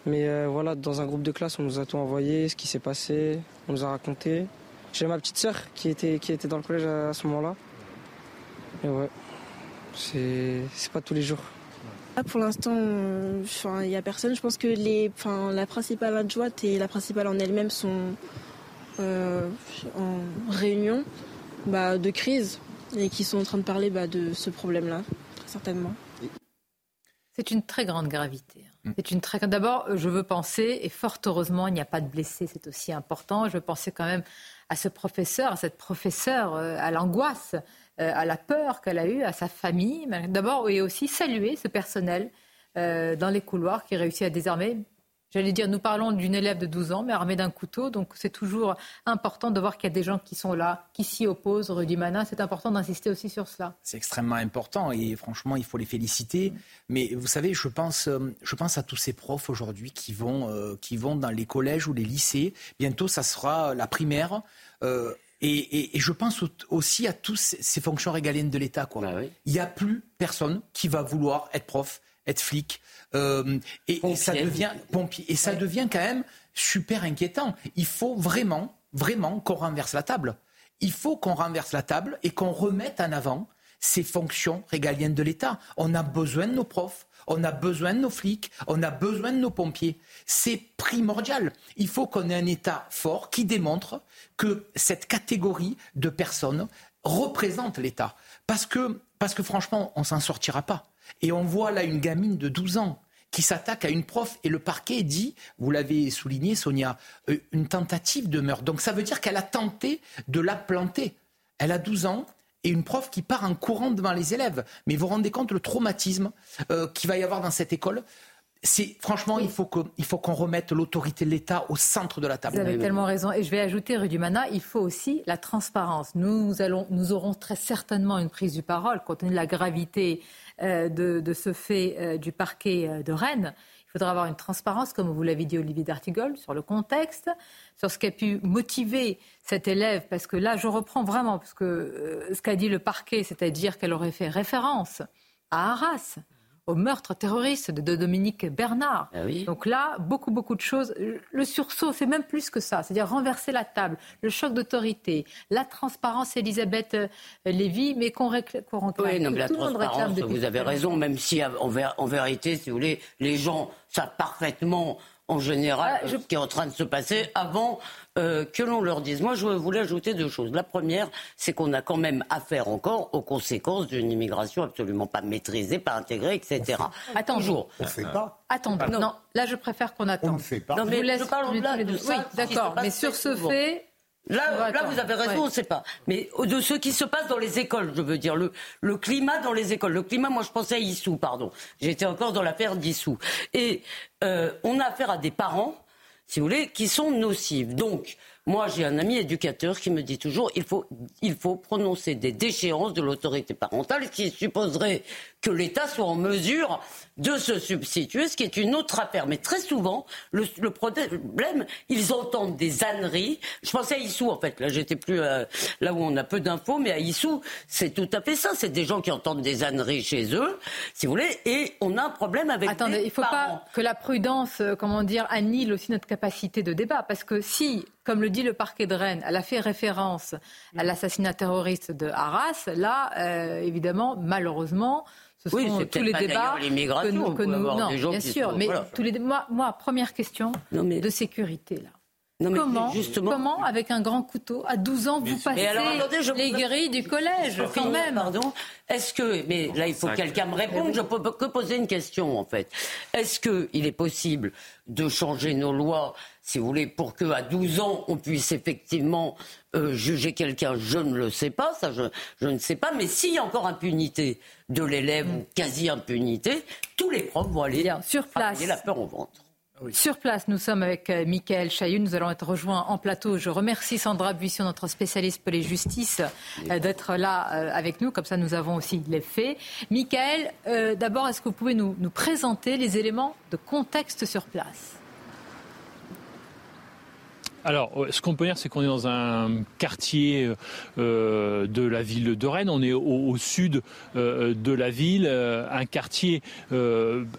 Mais euh, voilà, dans un groupe de classe, on nous a tout envoyé, ce qui s'est passé, on nous a raconté. J'ai ma petite sœur qui était, qui était dans le collège à, ce moment-là. Et ouais, c'est pas tous les jours. Pour l'instant, il n'y a personne. Je pense que les, la principale adjointe et la principale en elle-même sont euh, en réunion bah, de crise et qui sont en train de parler bah, de ce problème-là, très certainement. C'est une très grande gravité. Hein. Mm. C'est une très D'abord, je veux penser, et fort heureusement, il n'y a pas de blessés, c'est aussi important. Je veux penser quand même à ce professeur, à cette professeure, euh, à l'angoisse euh, à la peur qu'elle a eue, à sa famille. D'abord, et aussi saluer ce personnel euh, dans les couloirs qui réussit à désarmer. J'allais dire, nous parlons d'une élève de 12 ans, mais armée d'un couteau. Donc c'est toujours important de voir qu'il y a des gens qui sont là, qui s'y opposent. Rudy Manin, c'est important d'insister aussi sur cela. C'est extrêmement important et franchement, il faut les féliciter. Mais vous savez, je pense, euh, je pense à tous ces profs aujourd'hui qui, vont qui vont dans les collèges ou les lycées. Bientôt, ça sera la primaire. Et, je pense aussi à toutes ces fonctions régaliennes de l'État. Bah Il n'y a plus personne qui va vouloir être prof, être flic. Euh, et, ça devient pompier. Et ça devient quand même super inquiétant. Il faut vraiment, vraiment qu'on renverse la table. Il faut qu'on renverse la table et qu'on remette en avant ces fonctions régaliennes de l'État. On a besoin de nos profs, on a besoin de nos flics, on a besoin de nos pompiers. C'est primordial. Il faut qu'on ait un État fort qui démontre que cette catégorie de personnes représente l'État. Parce que Parce que franchement, on s'en sortira pas. Et on voit là une gamine de 12 ans qui s'attaque à une prof et le parquet dit, vous l'avez souligné Sonia, euh, une tentative de meurtre. Donc ça veut dire qu'elle a tenté de la planter. Elle a 12 ans, et une prof qui part en courant devant les élèves. Mais vous vous rendez compte le traumatisme euh, qu'il va y avoir dans cette école? Franchement, il faut qu'on remette l'autorité de l'État au centre de la table. Vous avez tellement raison. Et je vais ajouter, Rudimana, il faut aussi la transparence. Nous, allons, nous aurons très certainement une prise du parole compte tenu de la gravité euh, de, ce fait euh, du parquet euh, de Rennes. Il faudra avoir une transparence, comme vous l'avez dit, Olivier D'Artigol, sur le contexte, sur ce qui a pu motiver cet élève, parce que là, je reprends vraiment, parce que ce qu'a dit le parquet, c'est-à-dire qu'elle aurait fait référence à Arras, au meurtre terroriste de Dominique Bernard. Ah Donc là, beaucoup, beaucoup de choses. Le sursaut, c'est même plus que ça. C'est-à-dire renverser la table, le choc d'autorité, la transparence, Elisabeth euh, Lévy, mais qu'on réclame. oui, non, mais la transparence, vous avez raison, même si en, vérité, si vous voulez, les gens savent parfaitement en général ah, ce qui est en train de se passer avant euh, que l'on leur dise. Moi, je voulais ajouter deux choses. La première, c'est qu'on a quand même affaire encore aux conséquences d'une immigration absolument pas maîtrisée, pas intégrée, etc. Attends, Toujours. On ne fait pas. Attendez, non. là, je préfère qu'on attende. On ne fait pas. Non, mais je, parle de, de Oui, d'accord, mais sur ce fait... Là, là, vous avez raison, on ne sait pas. Mais de ce qui se passe dans les écoles, je veux dire, le, le climat dans les écoles. Le climat, moi, je pensais à Issou, pardon. J'étais encore dans l'affaire d'Issou. Et euh, on a affaire à des parents si vous voulez, qui sont nocives. Donc, moi, j'ai un ami éducateur qui me dit toujours il faut, il faut prononcer des déchéances de l'autorité parentale, ce qui supposerait que l'État soit en mesure de se substituer, ce qui est une autre affaire. Mais très souvent, le, problème, ils entendent des âneries. Je pensais à Issou, en fait. Là, j'étais plus euh, là où on a peu d'infos, mais à Issou, c'est tout à fait ça. C'est des gens qui entendent des âneries chez eux, si vous voulez, et on a un problème avec Attendez, il ne faut pas que la prudence, euh, comment dire, annule aussi notre capacité de débat. Parce que si comme le dit le parquet de Rennes, elle a fait référence à l'assassinat terroriste de Arras. Là, euh, évidemment, malheureusement, ce sont tous les débats que nous, que nous non, bien sûr, mais tous les moi, moi, première question de sécurité là. comment, comment, avec un grand couteau, à 12 ans, vous passez les grilles du collège, quand même Pardon. Est-ce que, mais là, il faut que quelqu'un me réponde. Je peux que poser une question, en fait. Est-ce qu'il est possible de changer nos lois si vous voulez, pour qu'à 12 ans, on puisse effectivement euh, juger quelqu'un, je ne le sais pas, ça je, ne sais pas, mais s'il y a encore impunité de l'élève ou quasi-impunité, tous les profs vont aller Bien, sur place. la peur au ventre. Sur place, nous sommes avec euh, Michael Chailloux. Nous allons être rejoints en plateau. Je remercie Sandra Buisson, notre spécialiste pour les justices, euh, d'être là avec nous. Comme ça, nous avons aussi les faits. Michael, d'abord, est-ce que vous pouvez nous présenter les éléments de contexte sur place? Alors, euh, ce qu'on peut dire, c'est qu'on est dans un quartier euh, de la ville de Rennes. On est au, sud euh, de la ville, un quartier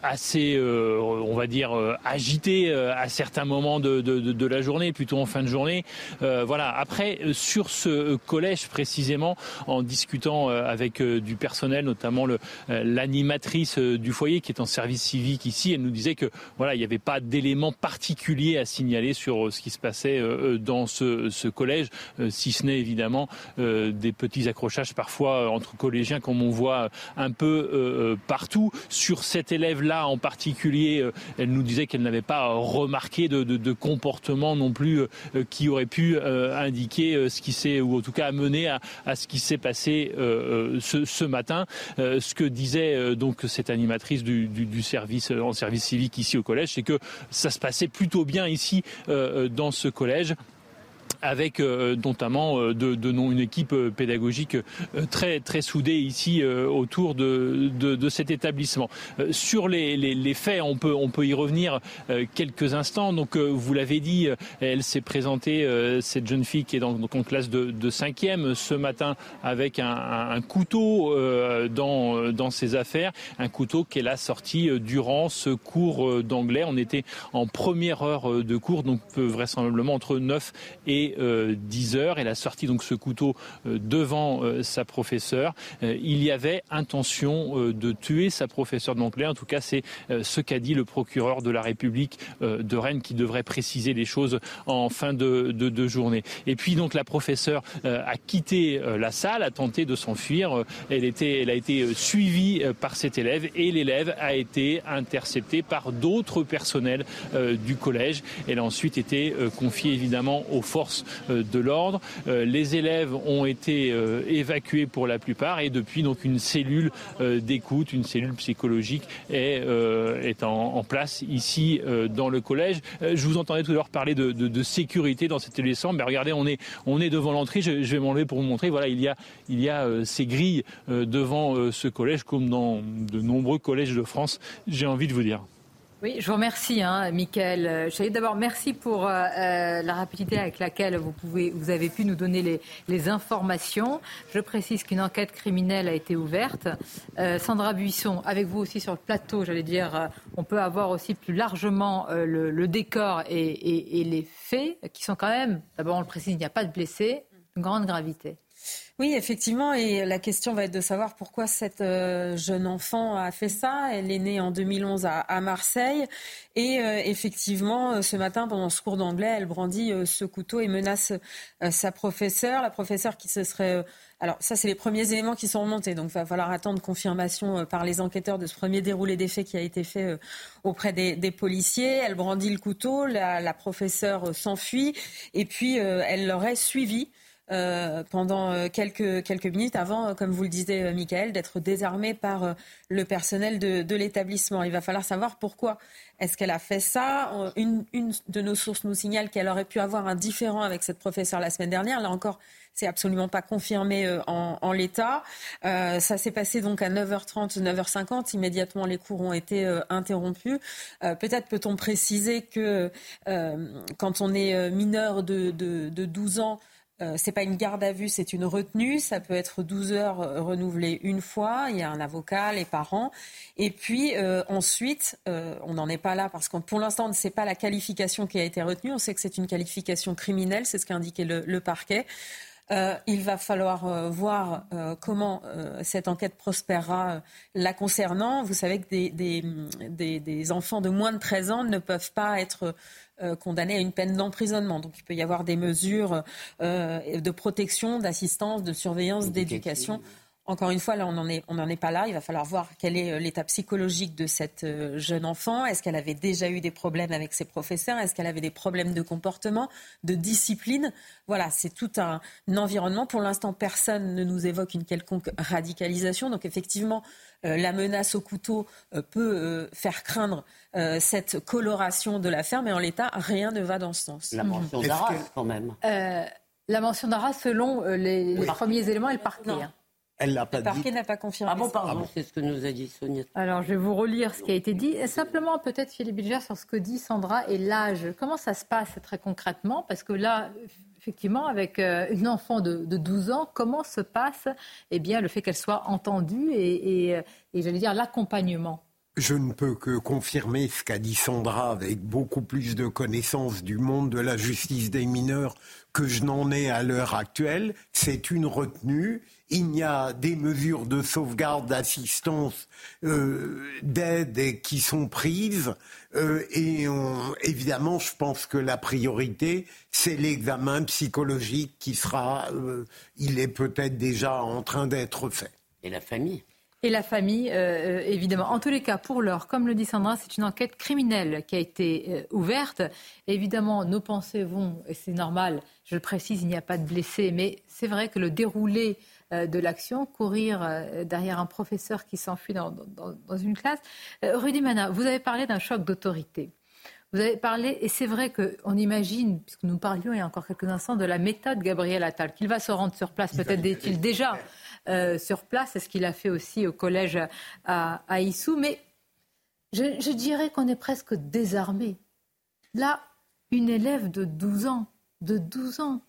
assez, on va dire, agité à certains moments de, la journée, plutôt en fin de journée. voilà. Après, sur ce collège précisément, en discutant avec du personnel, notamment l'animatrice du foyer qui est en service civique ici, elle nous disait que voilà, il n'y avait pas d'éléments particuliers à signaler sur ce qui se passait euh, dans ce, collège, euh, si ce n'est évidemment euh, des petits accrochages parfois entre collégiens comme on voit un peu partout. Sur cet élève-là en particulier, elle nous disait qu'elle n'avait pas remarqué de, comportement non plus qui aurait pu indiquer ce qui s'est, ou en tout cas amener à, ce qui s'est passé ce, matin. ce que disait donc cette animatrice du, du, service en service civique ici au collège, c'est que ça se passait plutôt bien ici dans ce collège collège avec euh, notamment euh, de, de, une équipe euh, pédagogique très très soudée ici autour de, de, cet établissement. Sur les, les, les, faits, on peut on peut y revenir quelques instants. Donc vous l'avez dit, elle s'est présentée cette jeune fille qui est donc en classe de, de 5e ce matin avec un, un couteau dans dans ses affaires, un couteau qu'elle a sorti durant ce cours d'anglais. On était en première heure de cours, donc vraisemblablement entre 9 et après 10 heures. Elle a sorti donc ce couteau devant sa professeure. il y avait intention de tuer sa professeure d'anglais. En tout cas, c'est ce qu'a dit le procureur de la République de Rennes qui devrait préciser les choses en fin de, de journée. Et puis donc la professeure a quitté la salle, a tenté de s'enfuir. Elle, elle a été suivie par cet élève et l'élève a été intercepté par d'autres personnels euh, du collège. Elle a ensuite été euh, confiée évidemment aux forces euh, de l'ordre. les élèves ont été évacués pour la plupart et depuis donc une cellule d'écoute, une cellule psychologique est, est en, place ici dans le collège. je vous entendais tout à l'heure parler de, sécurité dans cet établissement. Mais regardez, on est, on est devant l'entrée. Je, je, vais m'enlever pour vous montrer. Voilà, il y a, il y a ces grilles devant ce collège comme dans de nombreux collèges de France. J'ai envie de vous dire. Oui, je vous remercie, hein, Michael. D'abord, merci pour euh, euh, la rapidité avec laquelle vous, avez pu nous donner les, informations. Je précise qu'une enquête criminelle a été ouverte. Euh, Sandra Buisson, avec vous aussi sur le plateau, j'allais dire, on peut avoir aussi plus largement le, décor et, et les faits qui sont quand même, d'abord on le précise, il n'y a pas de blessés, une grande gravité. Oui, effectivement, et la question va être de savoir pourquoi cette euh, jeune enfant a fait ça. Elle est née en 2011 à, Marseille, et euh, effectivement, euh, ce matin, pendant ce cours d'anglais, elle brandit ce couteau et menace sa professeure, la professeure qui se serait alors ça, c'est les premiers éléments qui sont remontés. Donc il va falloir attendre confirmation par les enquêteurs de ce premier déroulé des qui a été fait auprès des, policiers. Elle brandit le couteau, la, professeure s'enfuit et puis elle l'aurait suivi. Euh, pendant euh, quelques, quelques minutes avant, euh, comme vous le disiez, Michael, d'être désarmée par le personnel de, de l'établissement. Il va falloir savoir pourquoi est-ce qu'elle a fait ça? Une, une, de nos sources nous signale qu'elle aurait pu avoir un différent avec cette professeure la semaine dernière. Là encore, c'est absolument pas confirmé en, en l'état. Euh, ça s'est passé donc à 9h30, 9h50. Immédiatement, les cours ont été euh, interrompus. Euh, peut-être peut-on préciser que quand on est mineur de, de, de 12 ans, euh, c'est pas une garde à vue, c'est une retenue. Ça peut être 12 heures euh, renouvelées une fois. Il y a un avocat, les parents. Et puis euh, ensuite, on n'en est pas là parce que pour l'instant, on ne sait pas la qualification qui a été retenue. On sait que c'est une qualification criminelle, c'est ce qu'a indiqué le, parquet. Il va falloir voir comment cette enquête prospérera la concernant. Vous savez que des, des, des, enfants de moins de 13 ans ne peuvent pas être euh, condamné à une peine d'emprisonnement. Donc il peut y avoir des mesures euh, de protection, d'assistance, de surveillance, d'éducation. Encore une fois, là, on n'en est, on est pas là. Il va falloir voir quel est euh, l'état psychologique de cette jeune enfant. Est-ce qu'elle avait déjà eu des problèmes avec ses professeurs? Est-ce qu'elle avait des problèmes de comportement, de discipline? Voilà, c'est tout un, environnement. Pour l'instant, personne ne nous évoque une quelconque radicalisation. Donc, effectivement, la menace au couteau peut faire craindre euh, cette coloration de l'affaire, mais en l'état, rien ne va dans ce sens. La mention d'Arras, quand même. Euh, la mention d'Arras, selon euh, les, premiers éléments, elle parquet. Elle l'a pas le parquet n'a pas confirmé. Ah bon, pardon, c'est ce que nous a dit Sonia. Alors, je vais vous relire ce qui a été dit. simplement, peut-être, Philippe Bilger, sur ce que dit Sandra et l'âge. Comment ça se passe très concrètement? Parce que là, effectivement, avec une enfant de, 12 ans, comment se passe eh bien, le fait qu'elle soit entendue et, et j'allais dire, l'accompagnement? Je ne peux que confirmer ce qu'a dit Sandra avec beaucoup plus de connaissances du monde de la justice des mineurs que je n'en ai à l'heure actuelle. C'est une retenue. Il y a des mesures de sauvegarde, d'assistance, euh, d'aide qui sont prises. Euh, et évidemment, je pense que la priorité, c'est l'examen psychologique qui sera, euh, il est peut-être déjà en train d'être fait. Et la famille? Et la famille, euh, évidemment. En tous les cas, pour l'heure, comme le dit Sandra, c'est une enquête criminelle qui a été euh, ouverte. Évidemment, nos pensées vont, et c'est normal, je le précise, il n'y a pas de blessés, mais c'est vrai que le déroulé de l'action, courir derrière un professeur qui s'enfuit dans, dans, une classe. Rudy Mana, vous avez parlé d'un choc d'autorité. Vous avez parlé, et c'est vrai qu'on imagine, puisque nous parlions il y a encore quelques instants, de la méthode Gabriel Attal, qu'il va se rendre sur place, peut-être est-il déjà euh, sur place. C'est ce qu'il a fait aussi au collège à, à Issou. Mais je, dirais qu'on est presque désarmé. Là, une élève de 12 ans, de 12 ans,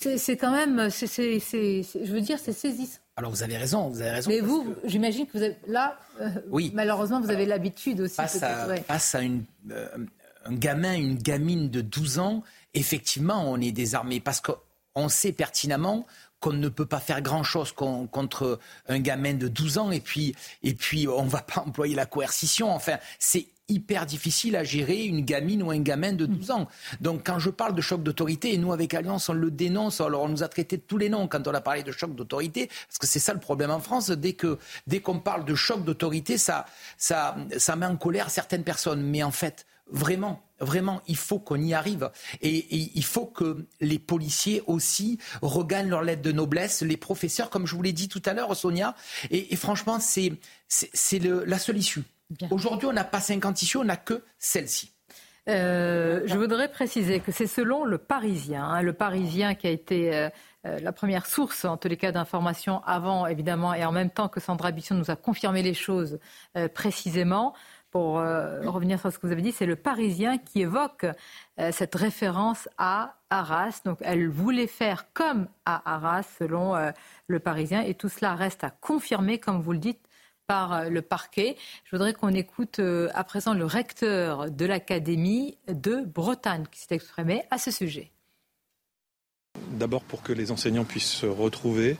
c'est quand même, je veux dire, c'est saisissant. Alors vous avez raison, vous avez raison. Mais vous, j'imagine que vous êtes là. Euh, oui. Malheureusement, vous avez l'habitude aussi. Face, à, une, euh, un gamin, une gamine de 12 ans effectivement, on est désarmé parce qu'on sait pertinemment qu'on ne peut pas faire grand-chose contre un gamin de 12 ans et puis, et puis on ne va pas employer la coercition. Enfin, c'est hyper difficile à gérer une gamine ou un gamin de 12 ans. Donc quand je parle de choc d'autorité, et nous avec Alliance on le dénonce, alors on nous a traité de tous les noms quand on a parlé de choc d'autorité, parce que c'est ça le problème en France, dès dès qu'on parle de choc d'autorité, ça, ça, ça met en colère certaines personnes. Mais en fait, vraiment, Vraiment, il faut qu'on y arrive. Et, il faut que les policiers aussi regagnent leur lettre de noblesse, les professeurs, comme je vous l'ai dit tout à l'heure, Sonia. Et, franchement, c'est la seule issue. Aujourd'hui, on n'a pas 50 issues, on n'a que celle-ci. Euh, je voudrais préciser que c'est selon le Parisien, hein, le Parisien qui a été euh, euh, la première source, en tous les cas, d'information avant, évidemment, et en même temps que Sandra Bisson nous a confirmé les choses précisément pour revenir sur ce que vous avez dit, c'est le Parisien qui évoque cette référence à Arras. Donc elle voulait faire comme à Arras, selon le Parisien, et tout cela reste à confirmer, comme vous le dites, par le parquet. Je voudrais qu'on écoute à présent le recteur de l'Académie de Bretagne qui s'est exprimé à ce sujet. D'abord pour que les enseignants puissent se retrouver,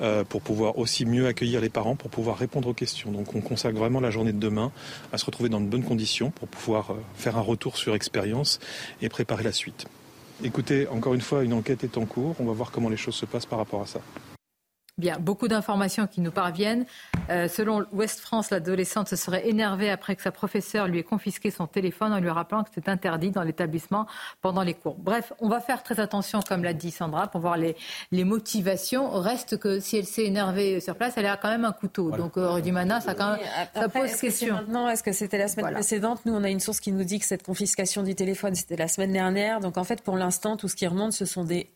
euh, pour pouvoir aussi mieux accueillir les parents, pour pouvoir répondre aux questions. Donc on consacre vraiment la journée de demain à se retrouver dans de bonnes conditions pour pouvoir euh, faire un retour sur expérience et préparer la suite. Écoutez, encore une fois, une enquête est en cours. On va voir comment les choses se passent par rapport à ça. Bien, beaucoup d'informations qui nous parviennent. Euh, selon Ouest France, l'adolescente se serait énervée après que sa professeure lui ait confisqué son téléphone en lui rappelant que c'était interdit dans l'établissement pendant les cours. Bref, on va faire très attention, comme l'a dit Sandra, pour voir les, les motivations. Reste que si elle s'est énervée sur place, elle a quand même un couteau. Donc, euh, Mana, ça, quand même, ça pose question. Maintenant, est-ce que c'était la semaine précédente? Nous, on a une source qui nous dit que cette confiscation du téléphone, c'était la semaine dernière. Donc, en fait, pour l'instant, tout ce qui remonte, ce sont des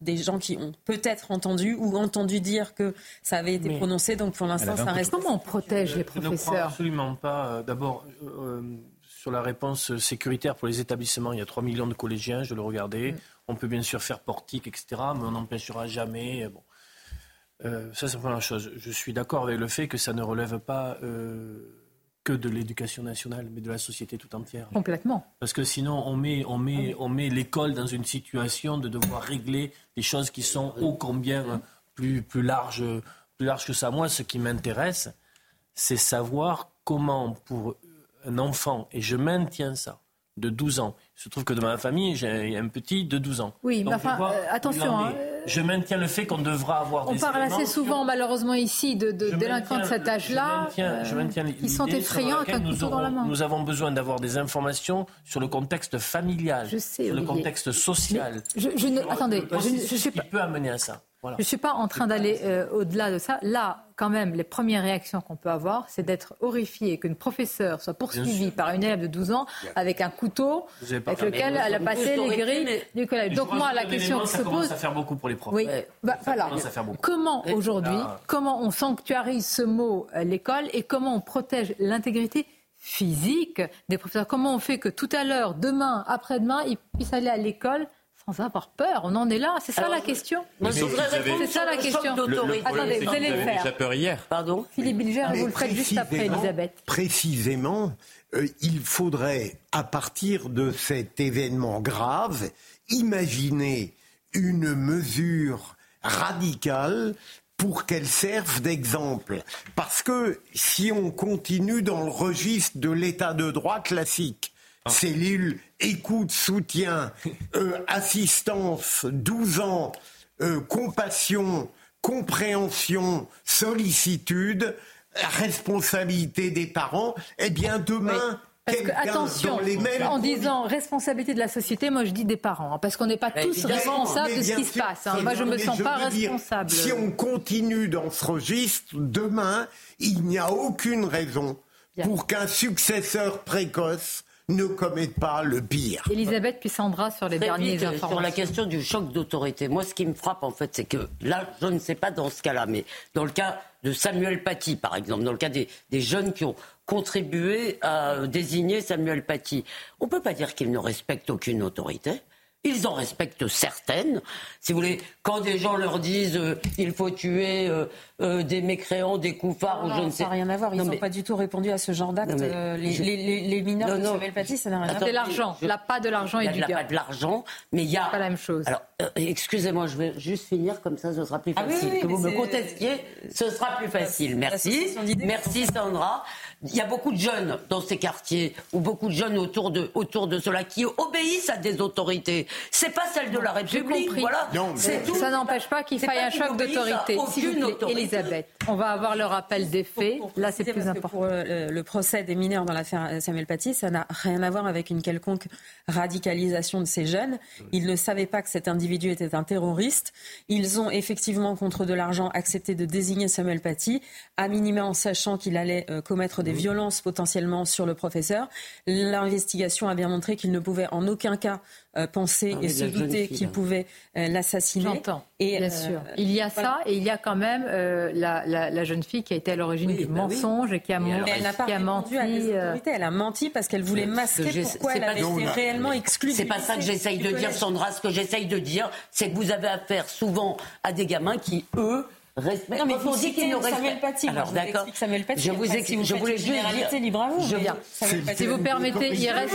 des gens qui ont peut-être entendu ou entendu dire que ça avait été prononcé. Donc pour l'instant, ça reste. Comment on protège les professeurs Je ne crois absolument pas. Euh, d'abord, euh, euh, sur la réponse sécuritaire pour les établissements, il y a 3 millions de collégiens, je le regardais. Mm. On peut bien sûr faire portique, etc., mais on n'empêchera jamais. Bon. ça, c'est la première chose. Je suis d'accord avec le fait que ça ne relève pas que de l'éducation nationale, mais de la société tout entière. Complètement. Parce que sinon, on met, on met, on met l'école dans une situation de devoir régler des choses qui sont ô combien plus, plus, larges, plus larges que ça. Moi, ce qui m'intéresse, c'est savoir comment, pour un enfant, et je maintiens ça, de 12 ans, il se trouve que dans ma famille, j'ai un petit de 12 ans. Oui, mais enfin, euh, attention. Hein, je maintiens le fait qu'on devra avoir On parle assez souvent, malheureusement, ici, de, délinquants de cet âge-là. Je maintiens, euh, sont effrayants avec un couteau dans la main. Nous avons besoin d'avoir des informations sur le contexte familial, sur le contexte social. je, ne, attendez, je, je, pas. peut amener à ça. Je ne suis pas en train d'aller euh, au-delà de ça. Là, quand même, les premières réactions qu'on peut avoir, c'est d'être horrifié qu'une professeure soit poursuivie par une élève de 12 ans avec un couteau avec lequel elle a passé les grilles du collège. Donc moi, la question qui se pose... Ça faire beaucoup pour les profs. Oui, bah, voilà. Comment aujourd'hui, comment on sanctuarise ce mot euh, l'école et comment on protège l'intégrité physique des professeurs? Comment on fait que tout à l'heure, demain, après-demain, ils puissent aller à l'école sans avoir peur. On en est là. C'est ça la question. C'est ça la question. Attendez, vous allez le faire. peur hier. Pardon? Philippe Bilger, vous le ferez juste après, Elisabeth. Précisément, euh, il faudrait, à partir de cet événement grave, imaginer une mesure radicale pour qu'elle serve d'exemple. Parce que si on continue dans le registre de l'état de droit classique. Cellule écoute, soutien, euh, assistance, 12 ans, euh, compassion, compréhension, sollicitude, responsabilité des parents, eh bien demain, Parce que, attention, en disant responsabilité de la société, moi je dis des parents, hein, parce qu'on n'est pas tous responsables de ce qui se passe. Hein. Moi je ne me sens pas responsable. si on continue dans ce registre, demain, il n'y a aucune raison pour qu'un successeur précoce ne commettent pas le pire. Elisabeth puis Sandra sur les derniers informations. Sur la question du choc d'autorité, moi ce qui me frappe en fait, c'est que là, je ne sais pas dans ce cas-là, mais dans le cas de Samuel Paty, par exemple, dans le cas des, jeunes qui ont contribué à désigner Samuel Paty, on ne peut pas dire qu'il ne respecte aucune autorité. Ils en respectent certaines. Si vous voulez, quand des gens leur disent euh, il faut tuer euh, euh, des mécréants, des coufards ou je ne sais. Ça n'a rien à voir. Ils n'ont pas du tout répondu à ce genre d'acte. Les, les, les, mineurs de Samuel Paty, ça n'a rien à voir. de l'argent. Là, pas de l'argent et du Il n'y a pas de l'argent, mais il y a. Pas la même chose. Alors, excusez-moi, je vais juste finir comme ça, ce sera plus ah facile. que vous me contestiez, ce sera plus facile. Merci. Merci Sandra. Il y a beaucoup de jeunes dans ces quartiers, ou beaucoup de jeunes autour de, autour de cela, qui obéissent à des autorités. C'est pas celle de la République, voilà. Ça n'empêche pas qu'il faille un choc d'autorité. Elisabeth, on va avoir le rappel des faits. Là, c'est plus important. Pour euh, le, procès des mineurs dans l'affaire Samuel Paty, ça n'a rien à voir avec une quelconque radicalisation de ces jeunes. Ils ne savaient pas que cet individu était un terroriste. Ils ont effectivement, contre de l'argent, accepté de désigner Samuel Paty, à minima en sachant qu'il allait euh, commettre des des violences potentiellement sur le professeur. L'investigation a bien montré qu'il ne pouvait en aucun cas euh, penser et se douter qu'il pouvait euh, l'assassiner. J'entends, bien euh, sûr. Il y a ça et il y a quand même la, jeune fille qui a été à l'origine du bah mensonge et qui a, elle n'a pas qui a menti. Elle a menti parce qu'elle voulait masquer pourquoi elle avait été réellement exclue. C'est pas ça que j'essaye de dire, Sandra. Ce que j'essaye de dire, c'est que vous avez affaire souvent à des gamins qui, eux, non, mais on dit qu'il ne respecte pas Alors, d'accord. Je vous explique. Je voulais juste dire. libre à vous. Je viens. Si vous permettez, il reste,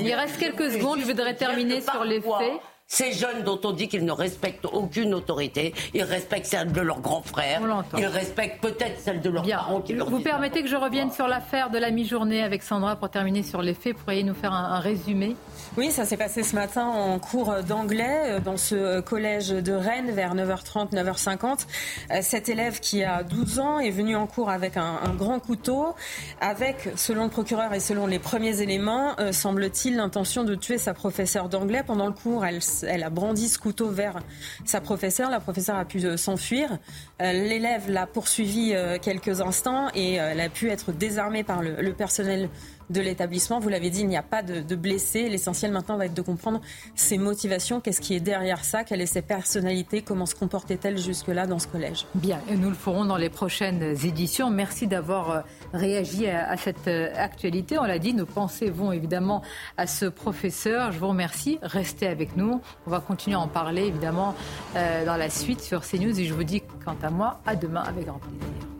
il reste quelques secondes. Je voudrais terminer sur les faits. Ces jeunes dont on dit qu'ils ne respectent aucune autorité, ils respectent celle de leurs grands frères, ils respectent peut-être celle de leurs parents qui Vous permettez que je revienne sur l'affaire de la mi-journée avec Sandra pour terminer sur les faits. Pourriez nous faire un, résumé Oui, ça s'est passé ce matin en cours d'anglais euh, dans ce collège de Rennes vers 9h30, 9h50. Euh, cet élève qui a 12 ans est venu en cours avec un, grand couteau, avec, selon le procureur et selon les premiers éléments, euh, semble-t-il l'intention de tuer sa professeure d'anglais. Pendant le cours, elle elle a brandi ce couteau vers sa professeure. La professeure a pu euh, s'enfuir. Euh, l'élève l'a poursuivi euh, quelques instants et elle a pu être désarmée par le personnel de l'établissement. Vous l'avez dit, il n'y a pas de, blessés. L'essentiel maintenant va être de comprendre ses motivations, qu'est-ce qui est derrière ça, quelle est ses personnalités, comment se comportait-elle jusque-là dans ce collège? Bien, et nous le ferons dans les prochaines éditions. Merci d'avoir euh, réagi à, cette euh, actualité. On l'a dit, nos pensées vont évidemment à ce professeur? Je vous remercie. Restez avec nous. On va continuer à en parler évidemment euh, dans la suite sur CNews et je vous dis quant à moi à demain avec grand plaisir.